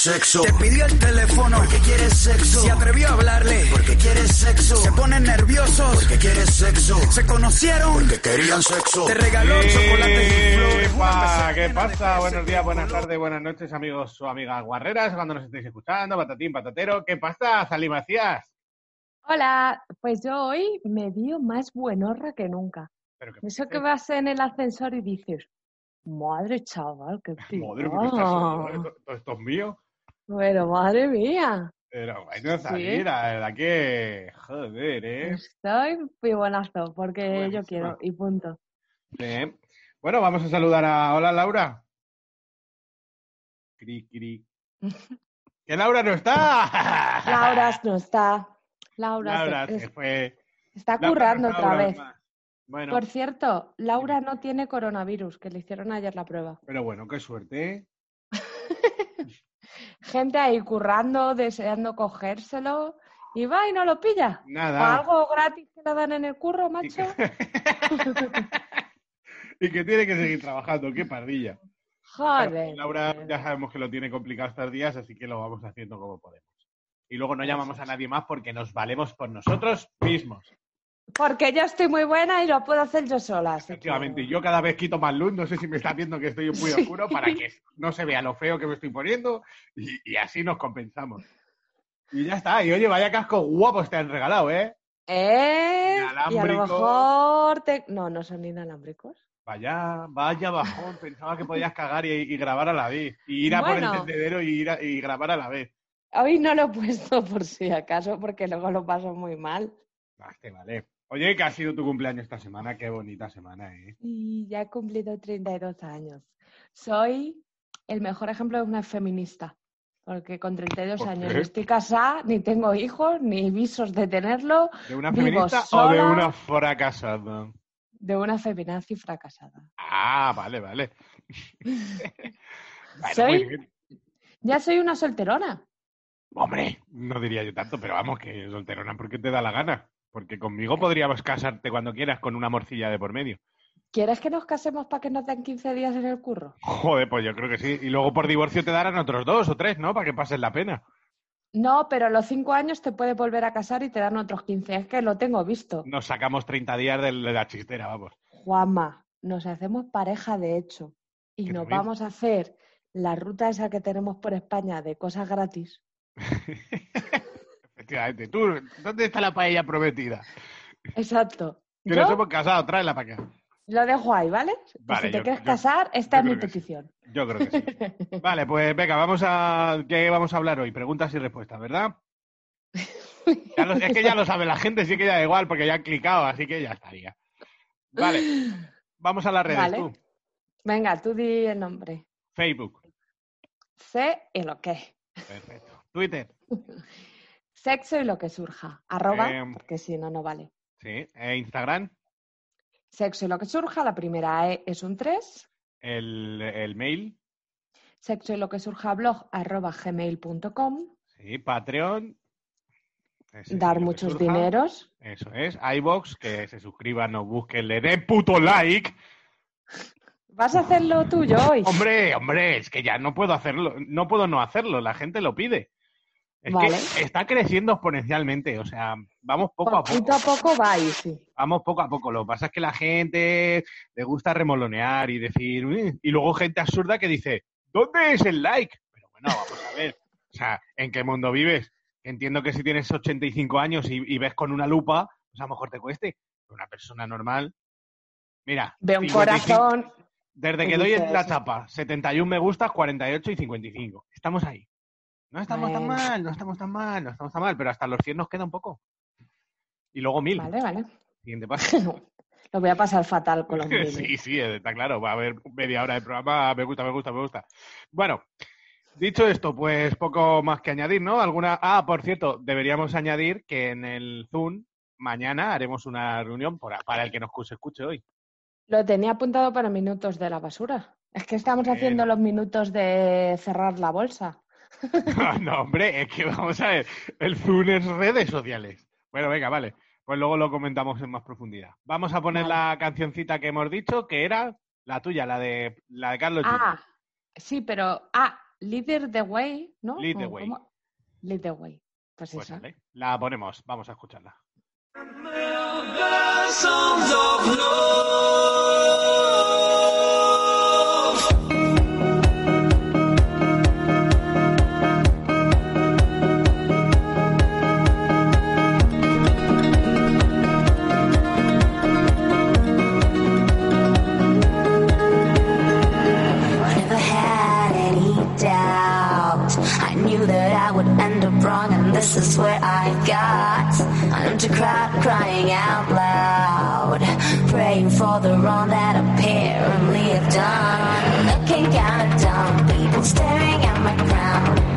sexo. Te pidió el teléfono porque quiere sexo. Se atrevió a hablarle porque quiere sexo. Se ponen nerviosos porque quiere sexo. Se conocieron porque querían sexo. Te regaló chocolate y flores. ¿Qué pasa? Buenos días, buenas tardes, buenas noches, amigos o amigas guarreras, cuando nos estéis escuchando, patatín, patatero. ¿Qué pasa, Macías? Hola, pues yo hoy me dio más buenorra que nunca. Pero que Eso que vas en el ascensor y dices, madre chaval, qué Madre ¿qué estás picón". haciendo? ¿Esto, esto- esto es mío? Pero madre mía, Pero bueno, Sí. salir, la verdad que... Joder, ¿eh? estoy pibonazo porque yo quiero y punto. Sí. Bueno, vamos a saludar a... Hola, Laura. Cri, cri. ¡Que Laura no está! Laura no está. Laura, se- Laura se es- fue. está Laura currando no está otra vez. más. Bueno, Por cierto, Laura no tiene coronavirus, que le hicieron ayer la prueba. pero bueno, qué suerte. ¿eh? Gente ahí currando, deseando cogérselo y va y no lo pilla. O Nada. algo gratis que le dan en el curro, macho. y que tiene que seguir trabajando, qué pardilla. Pero Joder. Laura ya sabemos que lo tiene complicado estos días, así que lo vamos haciendo como podemos. Y luego no llamamos a nadie más porque nos valemos por nosotros mismos. Porque yo estoy muy buena y lo puedo hacer yo sola. así que- Efectivamente, yo cada vez quito más luz, no sé si me está viendo que estoy muy Sí. oscuro para que no se vea lo feo que me estoy poniendo y, y así nos compensamos. Y ya está, y oye, vaya casco guapos te han regalado, ¿eh? ¿Eh? Y a lo mejor te... No, no son inalámbricos. Vaya, vaya bajón, pensaba que podías cagar y, y grabar a la vez. Y ir a por el tendedero y, ir a- y grabar a la vez. Hoy no lo he puesto por si acaso, porque luego lo paso muy mal. Ah, te vale. Oye, que ha sido tu cumpleaños esta semana, qué bonita semana, ¿eh? Y ya he cumplido 32 años. Soy el mejor ejemplo de una feminista. Porque con 32 ¿Por años ni estoy casada, ni tengo hijos, ni visos de tenerlo, ¿De una feminista o de sola. una fracasada? de una feminazi fracasada. Ah, vale, vale. Bueno, Soy-. Ya soy una solterona. Hombre, no diría yo tanto, pero vamos, que solterona porque te da la gana. Porque conmigo podríamos casarte cuando quieras con una morcilla de por medio. ¿Quieres que nos casemos para que nos den 15 días en el curro? Joder, pues yo creo que sí. Y luego por divorcio te darán otros dos o tres, ¿no? Para que pases la pena. No, pero a los 5 años te puedes volver a casar y te dan otros 15. Es que lo tengo visto. Nos sacamos 30 días de la chistera, vamos. Juanma, nos hacemos pareja de hecho y ¿Qué nos vamos a hacer la ruta esa que tenemos por España de cosas gratis. Efectivamente. Tú, ¿dónde está la paella prometida? Exacto. Que Yo nos hemos casado, tráela para acá. lo dejo ahí, ¿vale? Si te yo- quieres yo- casar, esta es mi sí. petición. Yo creo que sí. Vale, pues venga, vamos a. ¿Qué vamos a hablar hoy? Preguntas y respuestas, ¿verdad? Ya lo- es que ya lo sabe la gente, sí que ya da igual, porque ya han clicado, así que ya estaría. Vale, vamos a las redes, Vale. tú. Venga, tú di el nombre. Facebook, Sé y lo que. perfecto. Twitter, Sexo y lo que surja. Arroba, Em. porque si no, no vale. sí. E Instagram, Sexo y lo que surja, la primera E es un 3. el, el mail, Sexo y lo que surja blog arroba gmail.com. sí. Patreon. ese Dar muchos surja. dineros. Eso es. iBox, que se suscriban, nos busquen, le den puto like. ¿Vas a hacer lo tuyo hoy? Hombre, hombre, es que ya no puedo hacerlo, no puedo no hacerlo, la gente lo pide. Es Vale. que está creciendo exponencialmente, o sea, vamos poco a Poquito poco, a poco va y sí. vamos poco a poco. Lo que pasa es que la gente le gusta remolonear y decir, "Uy", y luego gente absurda que dice, ¿dónde es el like? Pero bueno, vamos a ver, o sea, ¿en qué mundo vives? Entiendo que si tienes 85 años y, y ves con una lupa, pues a lo mejor te cueste. Pero una persona normal, mira, Ve un 55 corazón. Desde que doy la chapa, 71 me gustas, 48 y 55. Estamos ahí. No estamos tan mal, no estamos tan mal, no estamos tan mal, pero hasta los 100 nos queda un poco. Y luego 1000. Vale, vale. Siguiente paso. Lo voy a pasar fatal con los miles. sí, sí, eh, está claro. Va a haber media hora de programa. Me gusta, me gusta, me gusta. Bueno, dicho esto, pues poco más que añadir, ¿no? Alguna. Ah, por cierto, deberíamos añadir que en el Zoom mañana haremos una reunión para el que nos escuche, hoy. Lo tenía apuntado para minutos de la basura. Es que estamos haciendo los minutos de cerrar la bolsa. no, hombre, es que vamos a ver, el Zoom es redes sociales. Bueno, venga, vale. Pues luego lo comentamos en más profundidad. Vamos a poner Vale. la cancioncita que hemos dicho, que era la tuya, la de la de Carlos. Ah, sí, pero. Ah, Leader the Way, ¿no? Lead the ¿O way. cómo? Lead the Way. Pues, Pues eso. vale, la ponemos, vamos a escucharla. This is where I got. An empty crowd crying out loud, praying for the wrong that apparently I've done. Looking kinda dumb, people staring at my crown.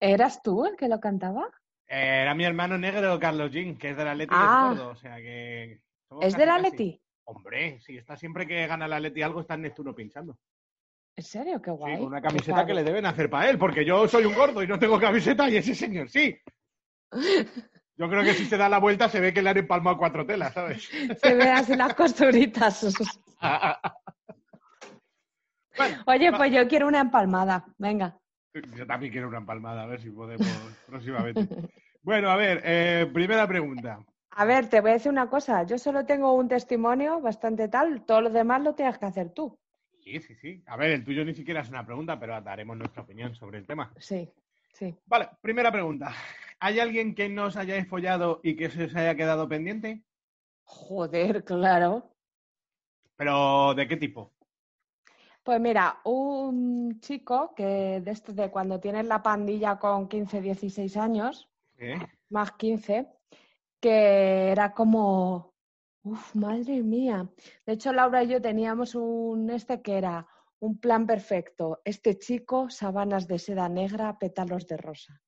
¿Eras tú el que lo cantaba? Eh, Era mi hermano negro, Carlos Jean, que es de la Leti Ah. de Gordo, o sea que... ¿Es de la. Leti? Hombre, sí, está siempre que gana la Leti algo, está en Neptuno pinchando. ¿En serio? Qué Sí, guay. con una camiseta que le deben hacer para él, porque yo soy un gordo y no tengo camiseta y ese señor sí. Yo creo que si se da la vuelta se ve que le han empalmado cuatro telas, ¿sabes? Se ve así las costuritas. Bueno, Oye, pues yo quiero una empalmada. Venga. Yo también quiero una empalmada, a ver si podemos próximamente. Bueno, a ver, eh, primera pregunta. A ver, te voy a decir una cosa. Yo solo tengo un testimonio bastante tal. Todo lo demás lo tienes que hacer tú. Sí, sí, sí. A ver, el tuyo ni siquiera es una pregunta, pero daremos nuestra opinión sobre el tema. Sí, sí. Vale, primera pregunta. ¿Hay alguien que no os hayáis follado y que se os haya quedado pendiente? Joder, claro. ¿Pero de qué tipo? Pues mira, un chico que de este cuando tienes la pandilla con 15, 16 años, ¿Eh? más 15, que era como, uff, madre mía. De hecho, Laura y yo teníamos un este que era un plan perfecto. Este chico, sábanas de seda negra, pétalos de rosa.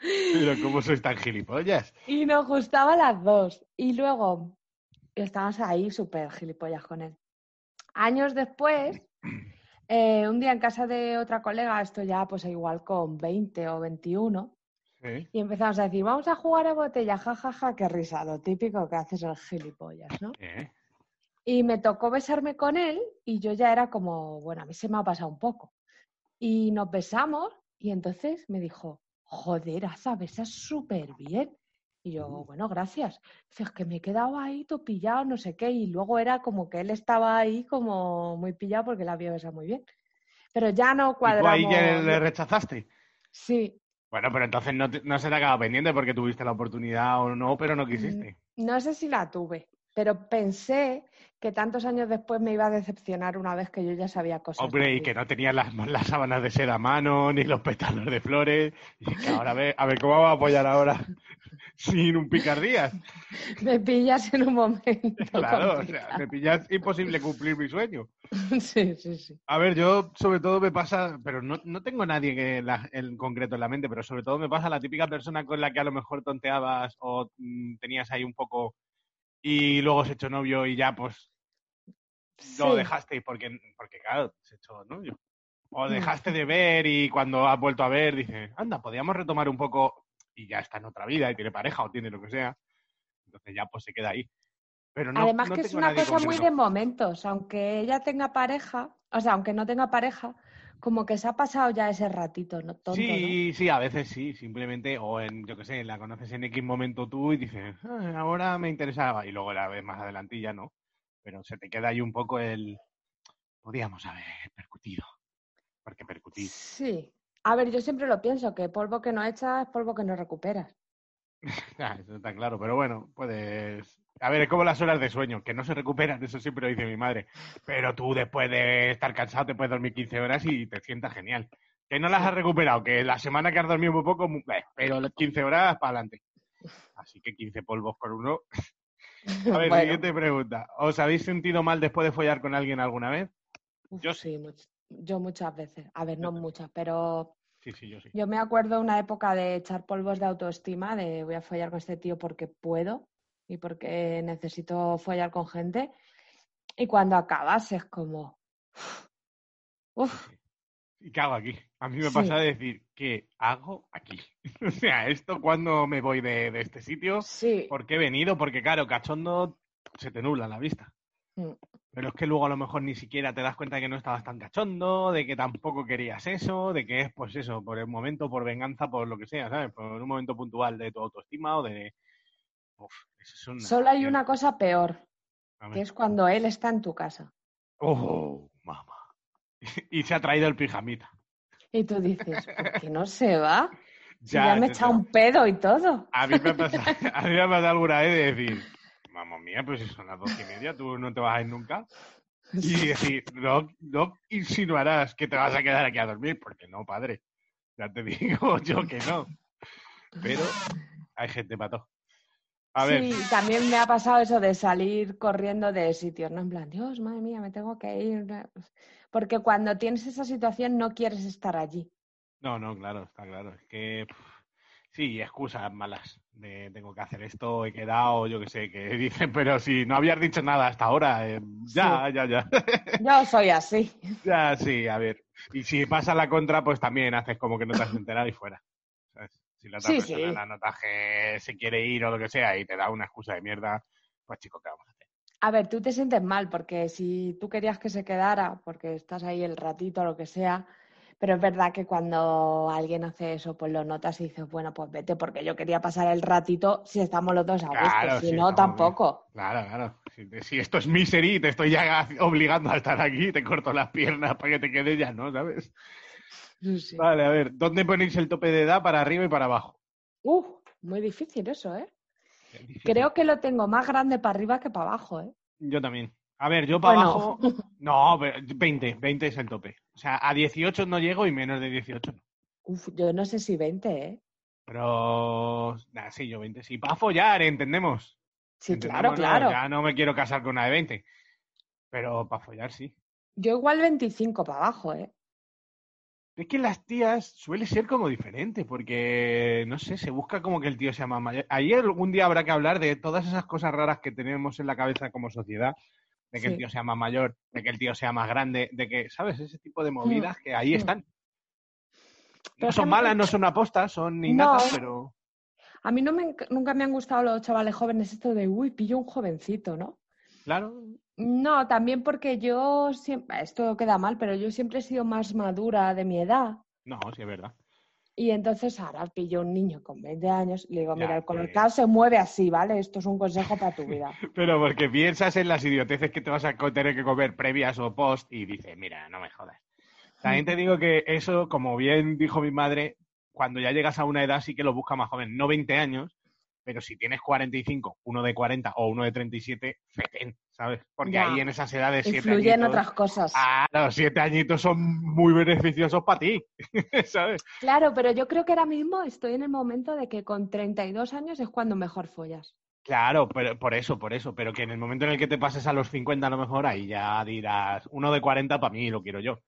Pero ¿cómo sois tan gilipollas? Y nos gustaba las dos. Y luego estábamos ahí súper gilipollas con él. Años después, eh, un día en casa de otra colega, esto ya pues igual con 20 o 21, ¿Eh? y empezamos a decir, vamos a jugar a botella, jajaja, ja, ja, qué risa, lo típico que haces el gilipollas, ¿no? ¿Eh? Y me tocó besarme con él y yo ya era como, bueno, a mí se me ha pasado un poco. Y nos besamos y entonces me dijo, joder, Aza, besas súper bien. Y yo, bueno, gracias. Dice, es que me he quedado ahí todo pillado, no sé qué. Y luego era como que él estaba ahí como muy pillado porque la había besado muy bien. Pero ya no ¿Y tú cuadramos. ahí ya le rechazaste? Sí, Bueno, pero entonces no, te- no se te acaba pendiente porque tuviste la oportunidad o no, pero no quisiste. no sé si la tuve. Pero pensé que tantos años después me iba a decepcionar una vez que yo ya sabía cosas. Hombre, y que no tenía las, las sábanas de seda a mano, ni los pétalos de flores. Y que ahora a ver, a ver cómo vamos a apoyar ahora sin un picardías. Me pillas en un momento. Claro, o sea, me pillas imposible cumplir mi sueño. Sí, sí, sí. A ver, yo sobre todo me pasa, pero no, no tengo nadie que en, la- en concreto en la mente, pero sobre todo me pasa la típica persona con la que a lo mejor tonteabas o mm, tenías ahí un poco y luego se echó novio y ya pues lo dejaste porque, porque claro, se echó novio. O Mm. dejaste de ver y cuando has vuelto a ver dices, anda, podríamos retomar un poco y ya está en otra vida y tiene pareja o tiene lo que sea. Entonces ya pues se queda ahí. Pero no, Además no que es una cosa muy de momentos, aunque ella tenga pareja, o sea, aunque no tenga pareja, como que se ha pasado ya ese ratito, ¿no? Tonto, Sí, sí, a veces sí, simplemente, o en, yo qué sé, la conoces en X momento tú y dices, "Ah, ahora me interesaba, y luego la ves más adelante y ya no. Pero se te queda ahí un poco el, podíamos haber percutido, porque percutir. Sí. A ver, yo siempre lo pienso, que polvo que no echas es polvo que no recuperas. Ah, eso está claro, pero bueno, puedes... A ver, es como las horas de sueño, que no se recuperan, eso siempre lo dice mi madre. Pero tú después de estar cansado te puedes dormir 15 horas y te sientas genial. Que no las has recuperado, que la semana que has dormido muy poco, eh, pero las 15 horas para adelante. Así que 15 polvos por uno. A ver, Bueno. siguiente pregunta. ¿Os habéis sentido mal después de follar con alguien alguna vez? Uf, Yo sí, much- yo muchas veces. A ver, no muchas, pero Sí, sí, yo sí. yo me acuerdo una época de echar polvos de autoestima, de voy a follar con este tío porque puedo y porque necesito follar con gente. Y cuando acabas es como, uf, ¿Y qué hago aquí? A mí me Sí. pasa de decir, ¿qué hago aquí? o sea, ¿esto cuando me voy de, de este sitio? sí, ¿Por qué he venido? Porque, claro, cachondo se te nubla la vista. Mm. Pero es que luego a lo mejor ni siquiera te das cuenta de que no estabas tan cachondo, de que tampoco querías eso, de que es, pues eso, por el momento, por venganza, por lo que sea, ¿sabes? Por un momento puntual de tu autoestima o de... Uf, eso es una... Solo hay una cosa peor, que es cuando él está en tu casa. ¡Oh, mamá! y se ha traído el pijamita. Y tú dices, ¿por qué no se va? Ya, ya, me ya, echa ya. un pedo y todo. A mí me ha pasado, a mí me alguna vez de decir, mamá mía, pues si son las dos y media, tú no te vas a ir nunca. Y decir, no, no insinuarás que te vas a quedar aquí a dormir, porque no, padre. Ya te digo yo que no. Pero hay gente para todo. A ver, Sí, también me ha pasado eso de salir corriendo de sitios, ¿no? En plan, Dios, madre mía, me tengo que ir. Porque cuando tienes esa situación no quieres estar allí. no, no, claro, está claro. Es que, pff, sí, excusas malas de tengo que hacer esto, he quedado, yo qué sé, que dicen, pero si no habías dicho nada hasta ahora, eh, ya, ya, ya. Yo soy así. Ya, sí, a ver. Y si pasa la contra, pues también haces como que no te has enterado y fuera. ¿sabes? Si la otra Sí, persona sí. la notas que se quiere ir o lo que sea y te da una excusa de mierda, pues chico, ¿qué vamos a hacer? A ver, tú te sientes mal porque si tú querías que se quedara, porque estás ahí el ratito o lo que sea, pero es verdad que cuando alguien hace eso, pues lo notas y dices, bueno, pues vete porque yo quería pasar el ratito si estamos los dos a gusto, Claro, si no, bien. tampoco. Claro, claro. Si, si esto es misery te estoy ya obligando a estar aquí, te corto las piernas para que te quedes ya, ¿no? ¿Sabes? Sí. Vale, a ver, ¿dónde ponéis el tope de edad para arriba y para abajo? Uf, muy difícil eso, ¿eh? Difícil. Creo que lo tengo más grande para arriba que para abajo, ¿eh? Yo también. A ver, yo para Bueno. abajo. No, pero 20, 20 es el tope. O sea, a 18 no llego y menos de 18 no. Uf, yo no sé si 20, ¿eh? Pero. Nah, sí, yo 20 sí. Para follar, entendemos. Sí, claro, claro. Ya no me quiero casar con una de 20. Pero para follar sí. Yo igual 25 para abajo, ¿eh? Es que las tías suele ser como diferente, porque, no sé, se busca como que el tío sea más mayor. Ahí algún día habrá que hablar de todas esas cosas raras que tenemos en la cabeza como sociedad, de que el tío sea más mayor, de que el tío sea más grande, de que, ¿sabes? Ese tipo de movidas que ahí mm. están. Pero No son malas, no son apostas, son innatas, No. pero... A mí no me, nunca me han gustado los chavales jóvenes esto de, uy, pillo un jovencito, ¿no? Claro, No, también porque yo siempre, esto queda mal, pero yo siempre he sido más madura de mi edad. no, sí es verdad. Y entonces ahora pillo un niño con 20 años y le digo, Ya, mira, el colocado se mueve así, ¿vale? Esto es un consejo para tu vida. Pero porque piensas en las idioteces que te vas a tener que comer previas o post y dices, mira, no me jodas. También te digo que eso, como bien dijo mi madre, cuando ya llegas a una edad sí que lo busca más joven, no 20 años, Pero si tienes 45, uno de 40 o uno de 37, fetén, ¿sabes? Porque Ya. ahí en esas edades, siete Influye en añitos, otras cosas. Ah, los siete añitos son muy beneficiosos para ti, ¿sabes? Claro, pero yo creo que ahora mismo estoy en el momento de que con 32 años es cuando mejor follas. Claro, pero por eso, por eso. Pero que en el momento en el que te pases a los 50 a lo mejor, ahí ya dirás, uno de 40 para mí lo quiero yo.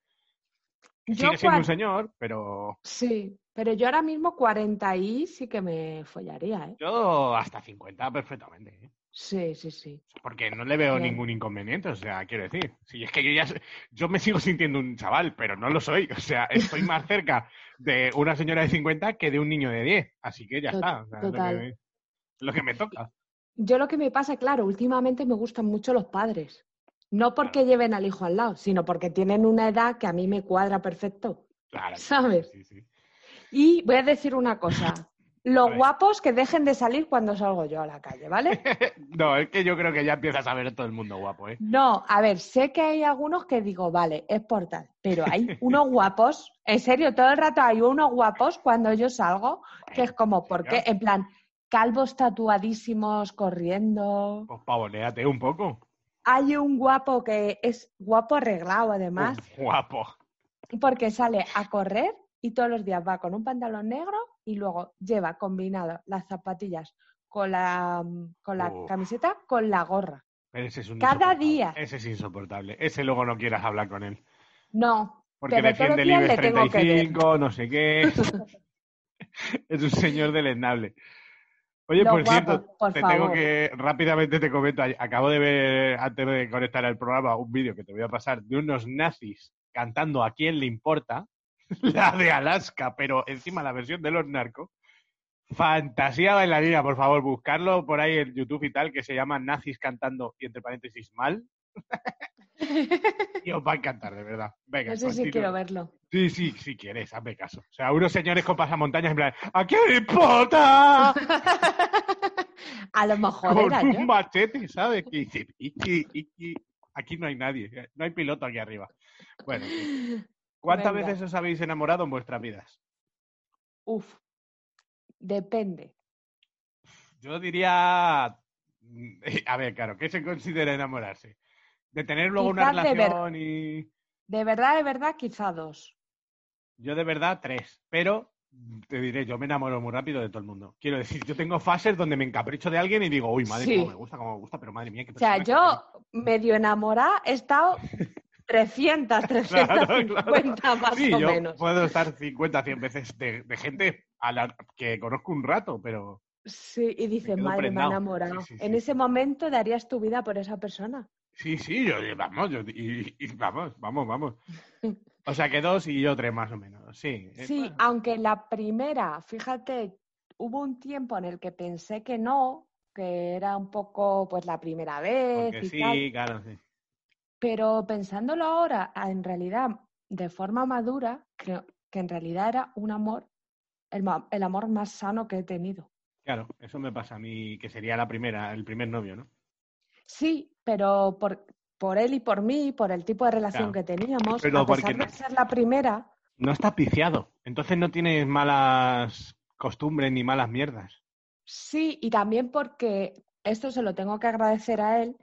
Yo Sigue siendo un señor, pero Sí, pero yo ahora mismo 40 y sí que me follaría, ¿eh? yo hasta 50 perfectamente. ¿eh? Sí, sí, sí. Porque no le veo Bien. ningún inconveniente, o sea, quiero decir. Si es que yo ya yo me sigo sintiendo un chaval, pero no lo soy. O sea, estoy más cerca de una señora de 50 que de un niño de 10. Así que ya está. o sea, es lo total. lo que me toca. Yo lo que me pasa, claro, últimamente me gustan mucho los padres. No porque lleven al hijo al lado, sino porque tienen una edad que a mí me cuadra perfecto. Claro. ¿Sabes? Sí, sí. Y voy a decir una cosa. Los guapos que dejen de salir cuando salgo yo a la calle, ¿vale? No, es que yo creo que ya empiezas a ver todo el mundo guapo, ¿eh? No, a ver, sé que hay algunos que digo, vale, es por tal, pero hay unos guapos, en serio, todo el rato hay unos guapos cuando yo salgo, que es como, ¿por qué? En plan, calvos tatuadísimos corriendo. Pues pavoneate un poco. Hay un guapo que es guapo arreglado además, guapo. porque sale a correr y todos los días va con un pantalón negro y luego lleva combinado las zapatillas con la, con la Uf. camiseta con la gorra. Pero ese es un Cada día. Ese es insoportable. Ese luego no quieras hablar con él. No, Porque defiende el IBEX le tengo que ver. 35, no sé qué. es un señor deleznable. Oye, Los por guapos, cierto, por te tengo que, rápidamente te comento, acabo de ver, antes de conectar al programa, un vídeo que te voy a pasar de unos nazis cantando a quién le importa, la de Alaska, pero encima la versión de los narcos. Fantasía bailarina, por favor, buscarlo por ahí en YouTube y tal, que se llama Nazis cantando, y entre paréntesis, mal. y os va a encantar, de verdad. Venga, Eso sí continúa. quiero verlo. Sí, sí, si quieres, hazme caso. O sea, unos señores con pasamontañas en plan, ¿a le importa? A lo mejor Con era un yo. machete, ¿sabes? Aquí no hay nadie, no hay piloto aquí arriba. Bueno, sí. ¿cuántas Venga. veces os habéis enamorado en vuestras vidas? Uf, depende. Yo diría, mm, a ver, claro, ¿qué se considera enamorarse? De tener luego una de relación y... De verdad, de verdad, quizá dos. Yo de verdad tres, pero te diré, yo me enamoro muy rápido de todo el mundo. Quiero decir, yo tengo fases donde me encapricho de alguien y digo, uy, madre, Sí. cómo me gusta, cómo me gusta, pero madre mía, qué O sea, yo medio enamorada he estado 300, 350 más Sí, o yo menos. puedo estar 50, 100 veces de, de gente a la que conozco un rato, pero Sí, y dices, madre, me he enamorado. Sí, en ese momento darías tu vida por esa persona. Sí, sí, yo, vamos, yo, y, y vamos, vamos, vamos. O sea, que dos y yo tres más o menos, sí. eh, Sí, bueno. aunque la primera, fíjate, hubo un tiempo en el que pensé que no, que era un poco pues la primera vez Porque y sí, tal. claro, sí. Pero pensándolo ahora, en realidad, de forma madura, creo que en realidad era un amor, el, el amor más sano que he tenido. Claro, eso me pasa a mí, que sería la primera, el primer novio, ¿no? Sí, pero por, por él y por mí, por el tipo de relación Claro. que teníamos, Pero a pesar porque de no- ser la primera, No está piciado, entonces no tienes malas costumbres ni malas mierdas. sí, y también porque esto se lo tengo que agradecer a él.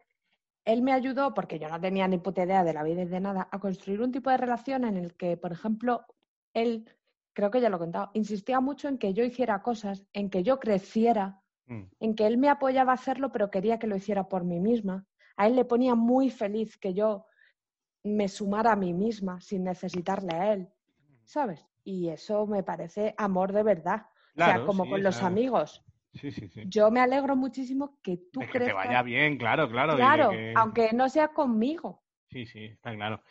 Él me ayudó, porque yo no tenía ni puta idea de la vida y de nada, a construir un tipo de relación en el que, por ejemplo, él, creo que ya lo he contado, insistía mucho en que yo hiciera cosas, en que yo creciera, Mm. en que él me apoyaba a hacerlo, pero quería que lo hiciera por mí misma. A él le ponía muy feliz que yo me sumara a mí misma sin necesitarle a él, ¿sabes? Y eso me parece amor de verdad. o sea, Claro, como sí, con los claro. amigos. Sí, sí, sí. Yo me alegro muchísimo que tú De que te crezcas. vaya bien, claro, claro. Claro, que- aunque no sea conmigo. Sí, sí, está claro.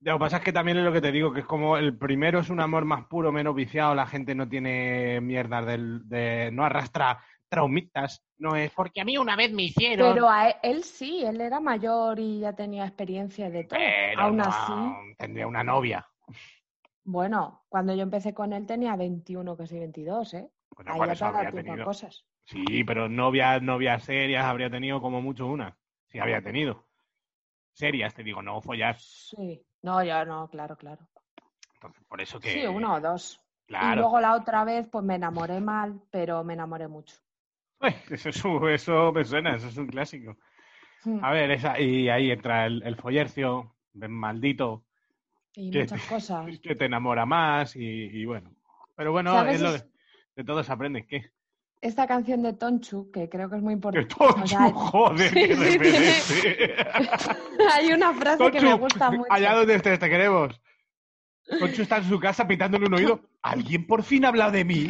Lo que pasa es que también es lo que te digo, que es como el primero es un amor más puro, menos viciado, la gente no tiene mierdas del, de, no arrastra traumitas, no es porque a mí una vez me hicieron. Pero a él, él sí, él era mayor y ya tenía experiencia de todo. Pero Aún no, así, tendría una novia. bueno, cuando yo empecé con él tenía 21, casi 22, ¿eh? Bueno, Ahí ya habría tenido. cosas. Sí, pero novias, novias serias habría tenido como mucho una. Sí, había tenido. Serias, te digo, no follas. Sí, no, yo no, claro, claro. Entonces, por eso que. Sí, uno o dos. Y Claro. luego la otra vez, pues me enamoré mal, pero me enamoré mucho. Uy, Eso, eso me suena, eso es un clásico. Mm. A ver, esa, y ahí entra el, el follercio, maldito, Y ¿qué? muchas cosas. que te enamora más y, y bueno. Pero bueno, es lo de, Es- de todo se aprende. ¿Qué? Esta canción de Tonchu, que creo que es muy ¡Que importante. Tonchu, o sea, joder, sí, sí! Hay una frase que me gusta mucho. allá donde estés, te queremos. Tonchu está en su casa pitándole un oído. ¿Alguien por fin ha hablado de mí?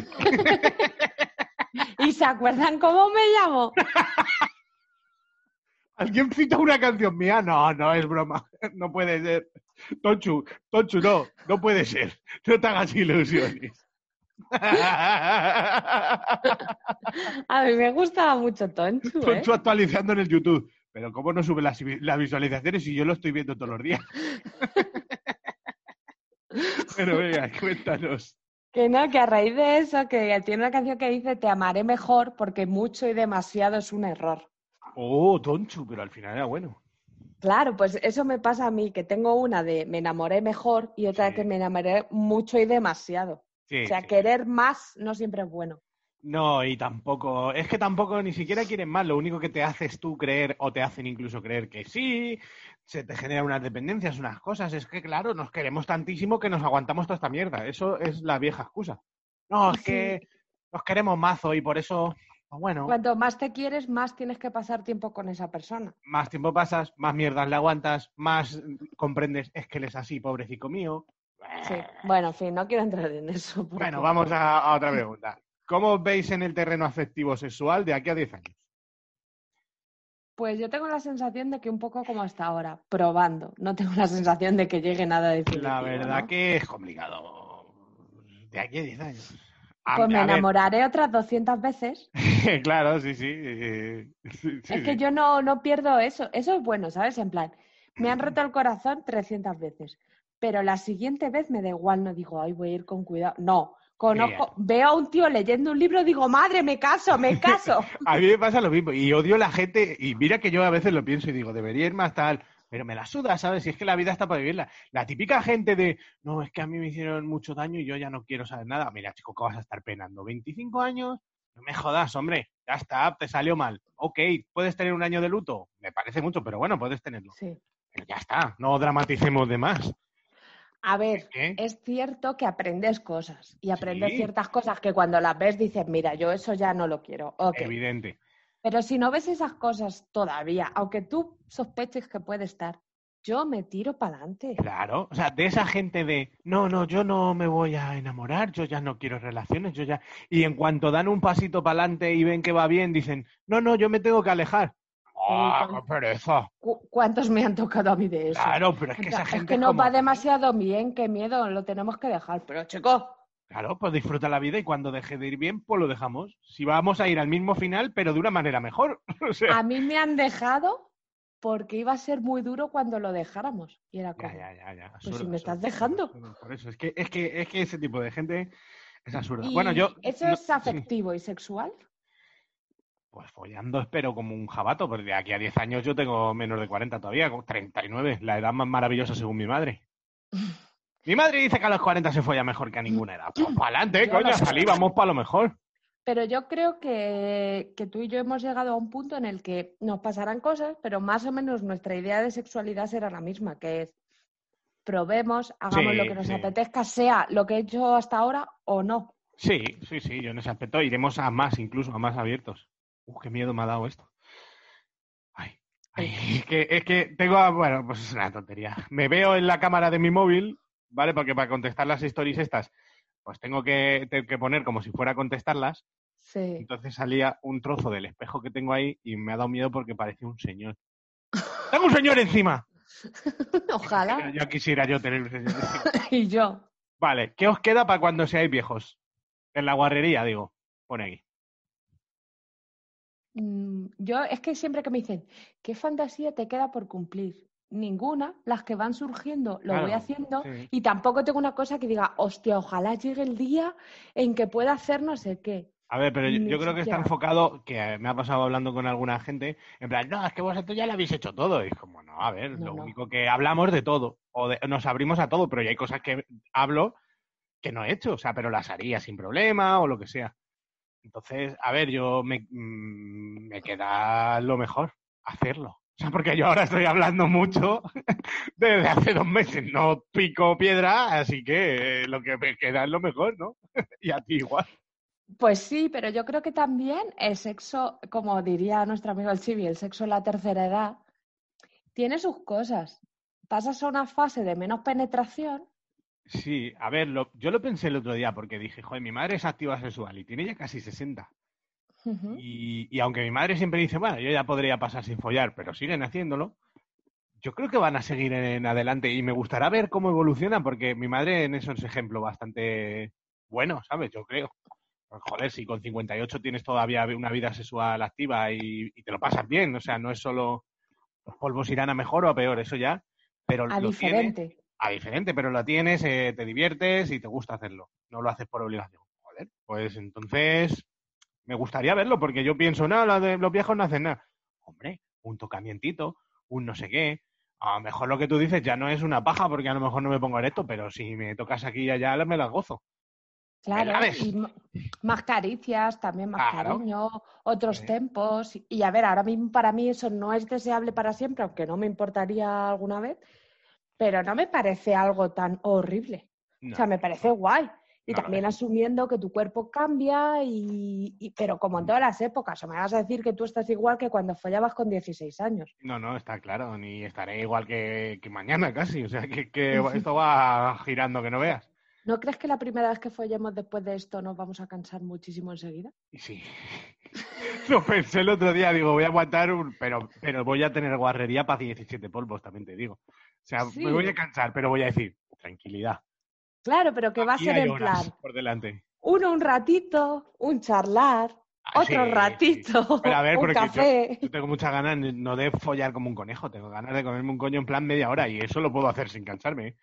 ¿Y se acuerdan cómo me llamo? ¿Alguien cita una canción mía? No, no, es broma. No puede ser. Tonchu, Tonchu, no, no puede ser. No te hagas ilusiones. A mí me gustaba mucho Tonchu, ¿eh? Tonchu actualizando en el YouTube. Pero ¿cómo no sube las, las visualizaciones si yo lo estoy viendo todos los días? Pero venga, cuéntanos. Que no, que a raíz de eso, que tiene una canción que dice Te amaré mejor porque mucho y demasiado es un error. Oh, Tonchu, pero al final era bueno. Claro, pues eso me pasa a mí, que tengo una de me enamoré mejor y otra Sí. que me enamoré mucho y demasiado. Sí, o sea, sí. querer más no siempre es bueno. No, y tampoco, es que tampoco ni siquiera quieren más, lo único que te haces tú creer o te hacen incluso creer que sí, se te generan unas dependencias, unas cosas, es que claro, nos queremos tantísimo que nos aguantamos toda esta mierda, eso es la vieja excusa. No, es Sí. que nos queremos mazo y por eso, pues bueno, Cuanto más te quieres, más tienes que pasar tiempo con esa persona. más tiempo pasas, más mierdas le aguantas, más comprendes, es que él es así, pobrecito mío. Sí. Bueno, en fin, no quiero entrar en eso. porque- Bueno, vamos a, a otra pregunta. ¿Cómo os veis en el terreno afectivo sexual de aquí a 10 años? Pues yo tengo la sensación de que un poco como hasta ahora, probando. No tengo la sensación de que llegue nada definitivo. La verdad ¿no? que es complicado. De aquí a 10 años. A- Pues me ver, enamoraré otras 200 veces. claro, sí, sí. eh, sí, sí, es que sí. yo no, no pierdo eso. Eso es bueno, ¿sabes? En plan, me han roto el corazón 300 veces. Pero la siguiente vez me da igual, no digo, ay, voy a ir con cuidado. No, conozco, veo a un tío leyendo un libro, digo, madre, me caso, me caso. A mí me pasa lo mismo. Y odio la gente. Y mira que yo a veces lo pienso y digo, debería ir más tal. Pero me la suda, ¿sabes? Si es que la vida está para vivirla. La típica gente de, no, es que a mí me hicieron mucho daño y yo ya no quiero saber nada. Mira, chico, ¿qué vas a estar penando? ¿25 años? No me jodas, hombre. Ya está, te salió mal. Ok, puedes tener un año de luto. Me parece mucho, pero bueno, puedes tenerlo. Sí. Pero ya está, no dramaticemos de más. A ver, es cierto que aprendes cosas y aprendes Sí. ciertas cosas que cuando las ves dices, mira, yo eso ya no lo quiero. Ok. Evidente. Pero si no ves esas cosas todavía, aunque tú sospeches que puede estar, yo me tiro para adelante. Claro, o sea, de esa gente de, no, no, yo no me voy a enamorar, yo ya no quiero relaciones, yo ya... Y en cuanto dan un pasito para adelante y ven que va bien, dicen, no, no, yo me tengo que alejar. ¡Ah, qué pereza! ¿Cuántos me han tocado a mí de eso? Claro, pero es que esa gente es que como- va demasiado bien, qué miedo, lo tenemos que dejar. Pero chicos, Claro, pues disfruta la vida y cuando deje de ir bien, pues lo dejamos. Si vamos a ir al mismo final, pero de una manera mejor. O sea, a mí me han dejado porque iba a ser muy duro cuando lo dejáramos. Y era como, ya, ya, ya. Pues si absurdo, me estás dejando. absurdo. Por eso, es que, es que, es que ese tipo de gente es absurda. ¿y Bueno, yo... ¿Eso no- es sí. afectivo y sexual? Pues follando espero como un jabato, porque de aquí a 10 años yo tengo menos de 40 todavía, con 39, la edad más maravillosa según mi madre. Mi madre dice que a los 40 se folla mejor que a ninguna edad. Pues para adelante, coño, sé. salí, vamos para lo mejor. Pero yo creo que, que tú y yo hemos llegado a un punto en el que nos pasarán cosas, pero más o menos nuestra idea de sexualidad será la misma, que es probemos, hagamos Sí, lo que nos sí. apetezca, sea lo que he hecho hasta ahora o no. Sí, sí, sí, yo en ese aspecto iremos a más, incluso a más abiertos. Uf, qué miedo me ha dado esto. Ay, ay, es que, es que tengo, a- bueno, pues es una tontería. Me veo en la cámara de mi móvil, ¿vale? Porque para contestar las stories estas, pues tengo que, tengo que poner como si fuera a contestarlas. Sí. Entonces salía un trozo del espejo que tengo ahí y me ha dado miedo porque parecía un señor. ¡Tengo un señor encima! Ojalá. Yo quisiera yo tener un señor encima. y yo. Vale, ¿qué os queda para cuando seáis viejos? En la guarrería, digo. Pone aquí. Mm, Yo es que siempre que me dicen, ¿qué fantasía te queda por cumplir? Ninguna, las que van surgiendo lo voy haciendo sí. y tampoco tengo una cosa que diga, hostia, ojalá llegue el día en que pueda hacer no sé qué. A ver, pero yo, creo que está enfocado, que me ha pasado hablando con alguna gente, en plan, no, es que vosotros ya lo habéis hecho todo. Y es como, no, a ver, No, lo no. único que hablamos de todo, o de- nos abrimos a todo, pero ya hay cosas que hablo que no he hecho, o sea, pero las haría sin problema o lo que sea. Entonces, a ver, yo me, mm, me queda lo mejor, hacerlo. O sea, porque yo ahora estoy hablando mucho desde hace dos meses, no pico piedra, así que lo que me queda es lo mejor, ¿no? y a ti igual. Pues sí, pero yo creo que también el sexo, como diría nuestro amigo el Chibi, el sexo en la tercera edad, tiene sus cosas. Pasas a una fase de menos penetración. Sí, a ver, lo- yo lo pensé el otro día porque dije, joder, mi madre es activa sexual y tiene ya casi 60. Ujú. Y, y aunque mi madre siempre dice, bueno, yo ya podría pasar sin follar, pero siguen haciéndolo, yo creo que van a seguir en adelante y me gustará ver cómo evolucionan porque mi madre en eso es ejemplo bastante bueno, ¿sabes? Yo creo. Pues, joder, si con 58 tienes todavía una vida sexual activa y, y te lo pasas bien, o sea, no es solo los polvos irán a mejor o a peor, eso ya, pero A lo diferente. A diferente, pero lo tienes, eh, te diviertes y te gusta hacerlo. No lo haces por obligación. Joder, pues entonces me gustaría verlo porque yo pienso, no, de los viejos no hacen nada. Hombre, un tocamientito, un no sé qué. A lo mejor lo que tú dices ya no es una paja porque a lo mejor no me pongo erecto, pero si me tocas aquí y allá me las gozo. Claro, y más caricias, también más Claro. cariño, otros Sí. tempos. Y a ver, ahora mismo para mí eso no es deseable para siempre, aunque no me importaría alguna vez, pero no me parece algo tan horrible. No. O sea, me parece guay. Y No también es. asumiendo que tu cuerpo cambia, y, y- pero como en todas las épocas. O me vas a decir que tú estás igual que cuando follabas con 16 años. No, no, está claro, ni estaré igual que, que mañana casi. O sea, que, que esto va girando que no veas. ¿No crees que la primera vez que follemos después de esto nos vamos a cansar muchísimo enseguida? Sí. Lo pensé el otro día, digo, voy a aguantar, un... pero, pero voy a tener guarrería para 17 polvos, también te digo. O sea, Sí. me voy a cansar, pero voy a decir, tranquilidad. Claro, pero que va a ser en horas plan, por delante. uno un ratito, un charlar, Ah, otro sí, ratito, sí. Pero a ver, un porque yo- café. Yo tengo muchas ganas no de follar como un conejo, tengo ganas de comerme un coño en plan media hora y eso lo puedo hacer sin cansarme.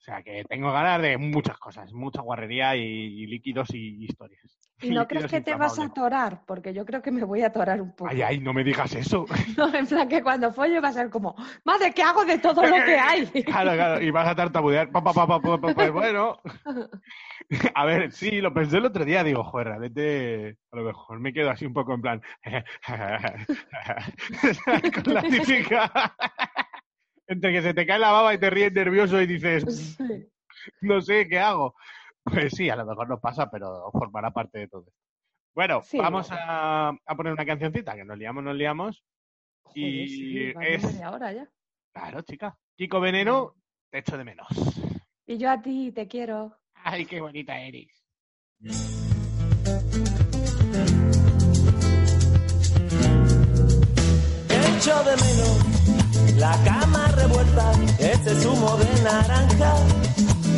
O sea, que tengo ganas de muchas cosas, mucha guarrería y, y líquidos y historias. ¿Y no crees que te vas a atorar? Porque yo creo que me voy a atorar un poco. Ay, ay, no me digas eso. No, en plan que cuando folle va a ser como, madre, ¿qué hago de todo lo que hay? Claro, claro, y vas a tartamudear. Pa, pa, pa, pues bueno. A ver, sí, lo pensé el otro día. Digo, joder, realmente a lo mejor me quedo así un poco en plan. Con la típica. Entre que se te cae la baba y te ríes nervioso y dices, Sí. no sé qué hago. Pues sí, a lo mejor no pasa, pero formará parte de todo esto. Bueno, Sí, vamos bueno. a, a poner una cancioncita, que nos liamos, nos liamos. Joder, Y sí, es- media hora ya. Claro, chica. Kiko Veneno, te echo de menos. Y yo a ti te quiero. Ay, qué bonita eres. Echo de menos la cama revuelta, ese zumo de naranja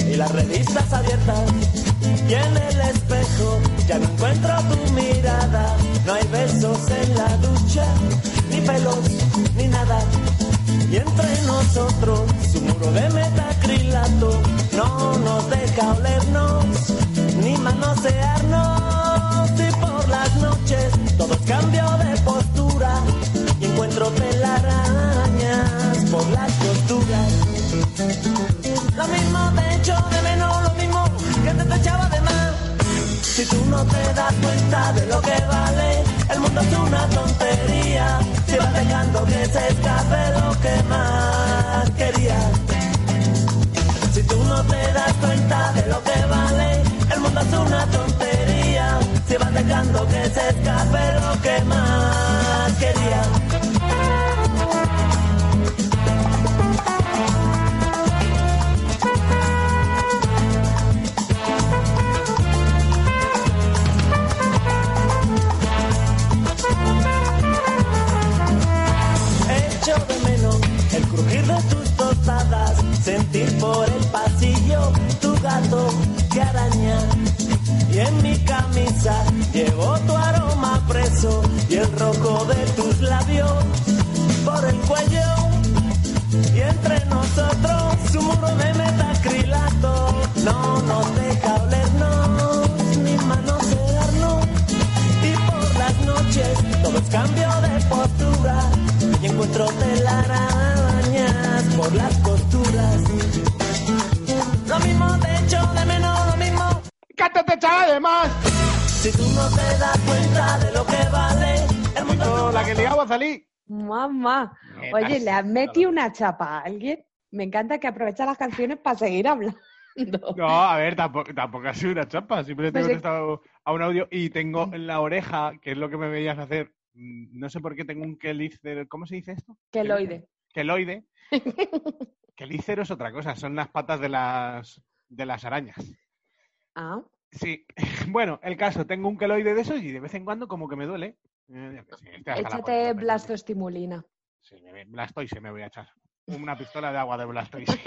y las revistas abiertas. Y en el espejo ya no encuentro tu mirada, no hay besos en la ducha, ni pelos, ni nada. Y entre nosotros su muro de metacrilato no nos deja olernos, ni manosearnos. Y por las noches todos cambio de postura y encuentro telarañas por las costuras. Lo mismo te echo de menos, lo mismo que te, echaba de más. Si tú no te das cuenta de lo que vale, el mundo es una tontería. Si vas dejando que se escape lo que más querías. Si tú no te das cuenta de lo que vale, el mundo es una tontería. Si vas dejando que se escape lo camisa llevo tu aroma preso y el rojo de tus labios por el cuello. Y entre nosotros su muro de metacrilato no nos deja olernos ni manosearnos. Y por las noches todo es cambio de postura y encuentro telarañas por las costuras. Lo mismo te echo de menos, lo mismo. ¡Cállate, chaval, además! Si Si tú no te das cuenta de lo que vale, el mundo la que liaba salí. Mamá. Oye, ¿le has metido una chapa a alguien? Me encanta que aprovecha las canciones para seguir hablando. No, a ver, tampoco, tampoco ha sido una chapa. Siempre Pues tengo sí. contestado a un audio y tengo en la oreja, que es lo que me veías hacer. mm, No sé por qué tengo un quelícero. ¿Cómo se dice esto? Queloide. Queloide. Quelícero es otra cosa, son las patas de las, de las arañas. Ah, Sí, bueno, el caso, tengo un queloide de esos y de vez en cuando como que me duele. Eh, la échate polla, blastoestimulina. Sí, me, Blastoise me voy a echar. Una pistola de agua de Blastoise.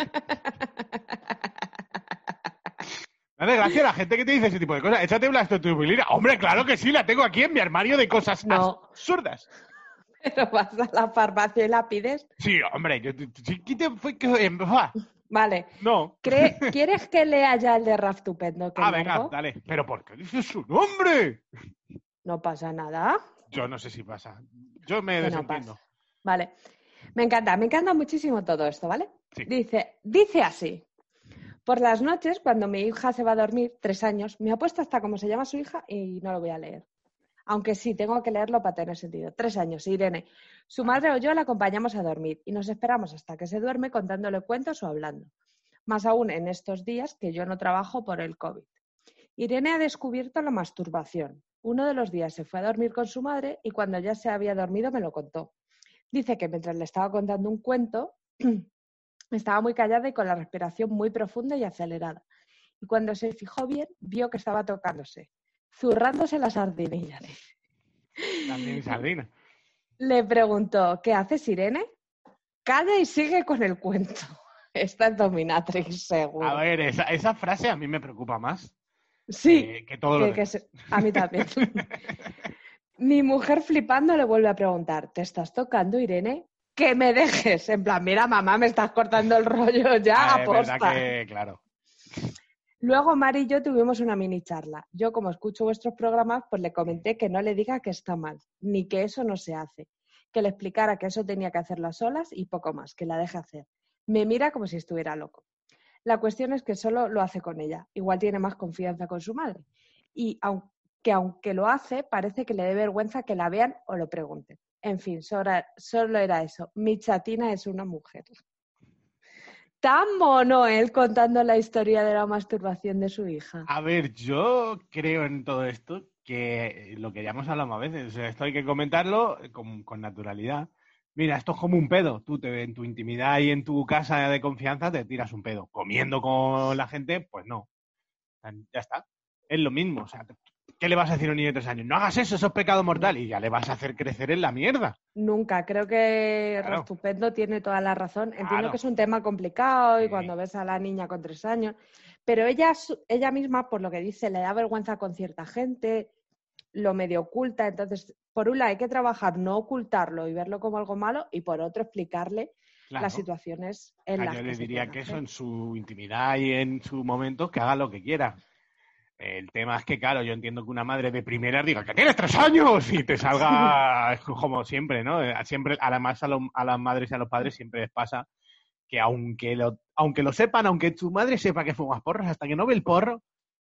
Hace gracia la gente que te dice ese tipo de cosas. Échate Blastoise. Hombre, claro que sí, la tengo aquí en mi armario de cosas No. absurdas. Pero vas a la farmacia y la pides. Sí, hombre, yo, sí, ¿qué te fue que buah, Vale. No. ¿Cree- ¿Quieres que lea ya el de Raftupendo? que Ah, venga, largo? dale. ¿Pero por qué dices su nombre? No pasa nada. Yo no sé si pasa. Yo me no desentiendo. Vale. Me encanta, me encanta muchísimo todo esto, ¿vale? Sí. Dice, dice así. Por las noches, cuando mi hija se va a dormir, tres años, me ha puesto hasta cómo se llama su hija y no lo voy a leer. Aunque sí, tengo que leerlo para tener sentido. Tres años, Irene. Su madre o yo la acompañamos a dormir y nos esperamos hasta que se duerme contándole cuentos o hablando. Más aún en estos días que yo no trabajo por el COVID. Irene ha descubierto la masturbación. Uno de los días se fue a dormir con su madre y cuando ya se había dormido me lo contó. Dice que mientras le estaba contando un cuento, estaba muy callada y con la respiración muy profunda y acelerada. Y cuando se fijó bien, vio que estaba tocándose, zurrándose la sardinilla. También sardina. Le preguntó, ¿qué haces, Irene? Calla y sigue con el cuento. Esta es Dominatrix, seguro. A ver, esa, esa frase a mí me preocupa más sí, que, que todo lo que- que demás. se- a mí también. Mi mujer flipando le vuelve a preguntar, ¿te estás tocando, Irene? Que me dejes. En plan, mira, mamá, me estás cortando el rollo ya, Ah, es verdad aposta. que, claro. Luego Mari y yo tuvimos una mini charla. Yo, como escucho vuestros programas, pues le comenté que no le diga que está mal, ni que eso no se hace, que le explicara que eso tenía que hacerlo a solas y poco más, que la deje hacer. Me mira como si estuviera loco. La cuestión es que solo lo hace con ella. Igual tiene más confianza con su madre. Y aunque, aunque lo hace, parece que le dé vergüenza que la vean o lo pregunten. En fin, solo era eso. Mi chatina es una mujer. Tan mono él contando la historia de la masturbación de su hija. A ver, yo creo en todo esto que lo que ya hemos hablado más veces, o sea, esto hay que comentarlo con, con naturalidad. Mira, esto es como un pedo. Tú te, en tu intimidad y en tu casa de confianza te tiras un pedo. Comiendo con la gente, pues no. Ya está. Es lo mismo. O sea, ¿qué le vas a decir a un niño de tres años? No hagas eso, eso es pecado mortal. Y ya le vas a hacer crecer en la mierda. Nunca, creo que Claro. Rastupendo tiene toda la razón. Entiendo Claro. que es un tema complicado y Sí. cuando ves a la niña con tres años, pero ella, ella misma, por lo que dice, le da vergüenza con cierta gente, lo medio oculta. Entonces, por un lado hay que trabajar, no ocultarlo y verlo como algo malo, y por otro explicarle Claro. las situaciones en Ah, las yo que le diría que eso en su intimidad y en su momento que haga lo que quiera. El tema es que, claro, yo entiendo que una madre de primera diga que tienes tres años y te salga como siempre, ¿no? Eh, Siempre, además a, lo- a las madres y a los padres siempre les pasa que aunque lo, aunque lo sepan, aunque tu madre sepa que fumas porros, hasta que no ve el porro,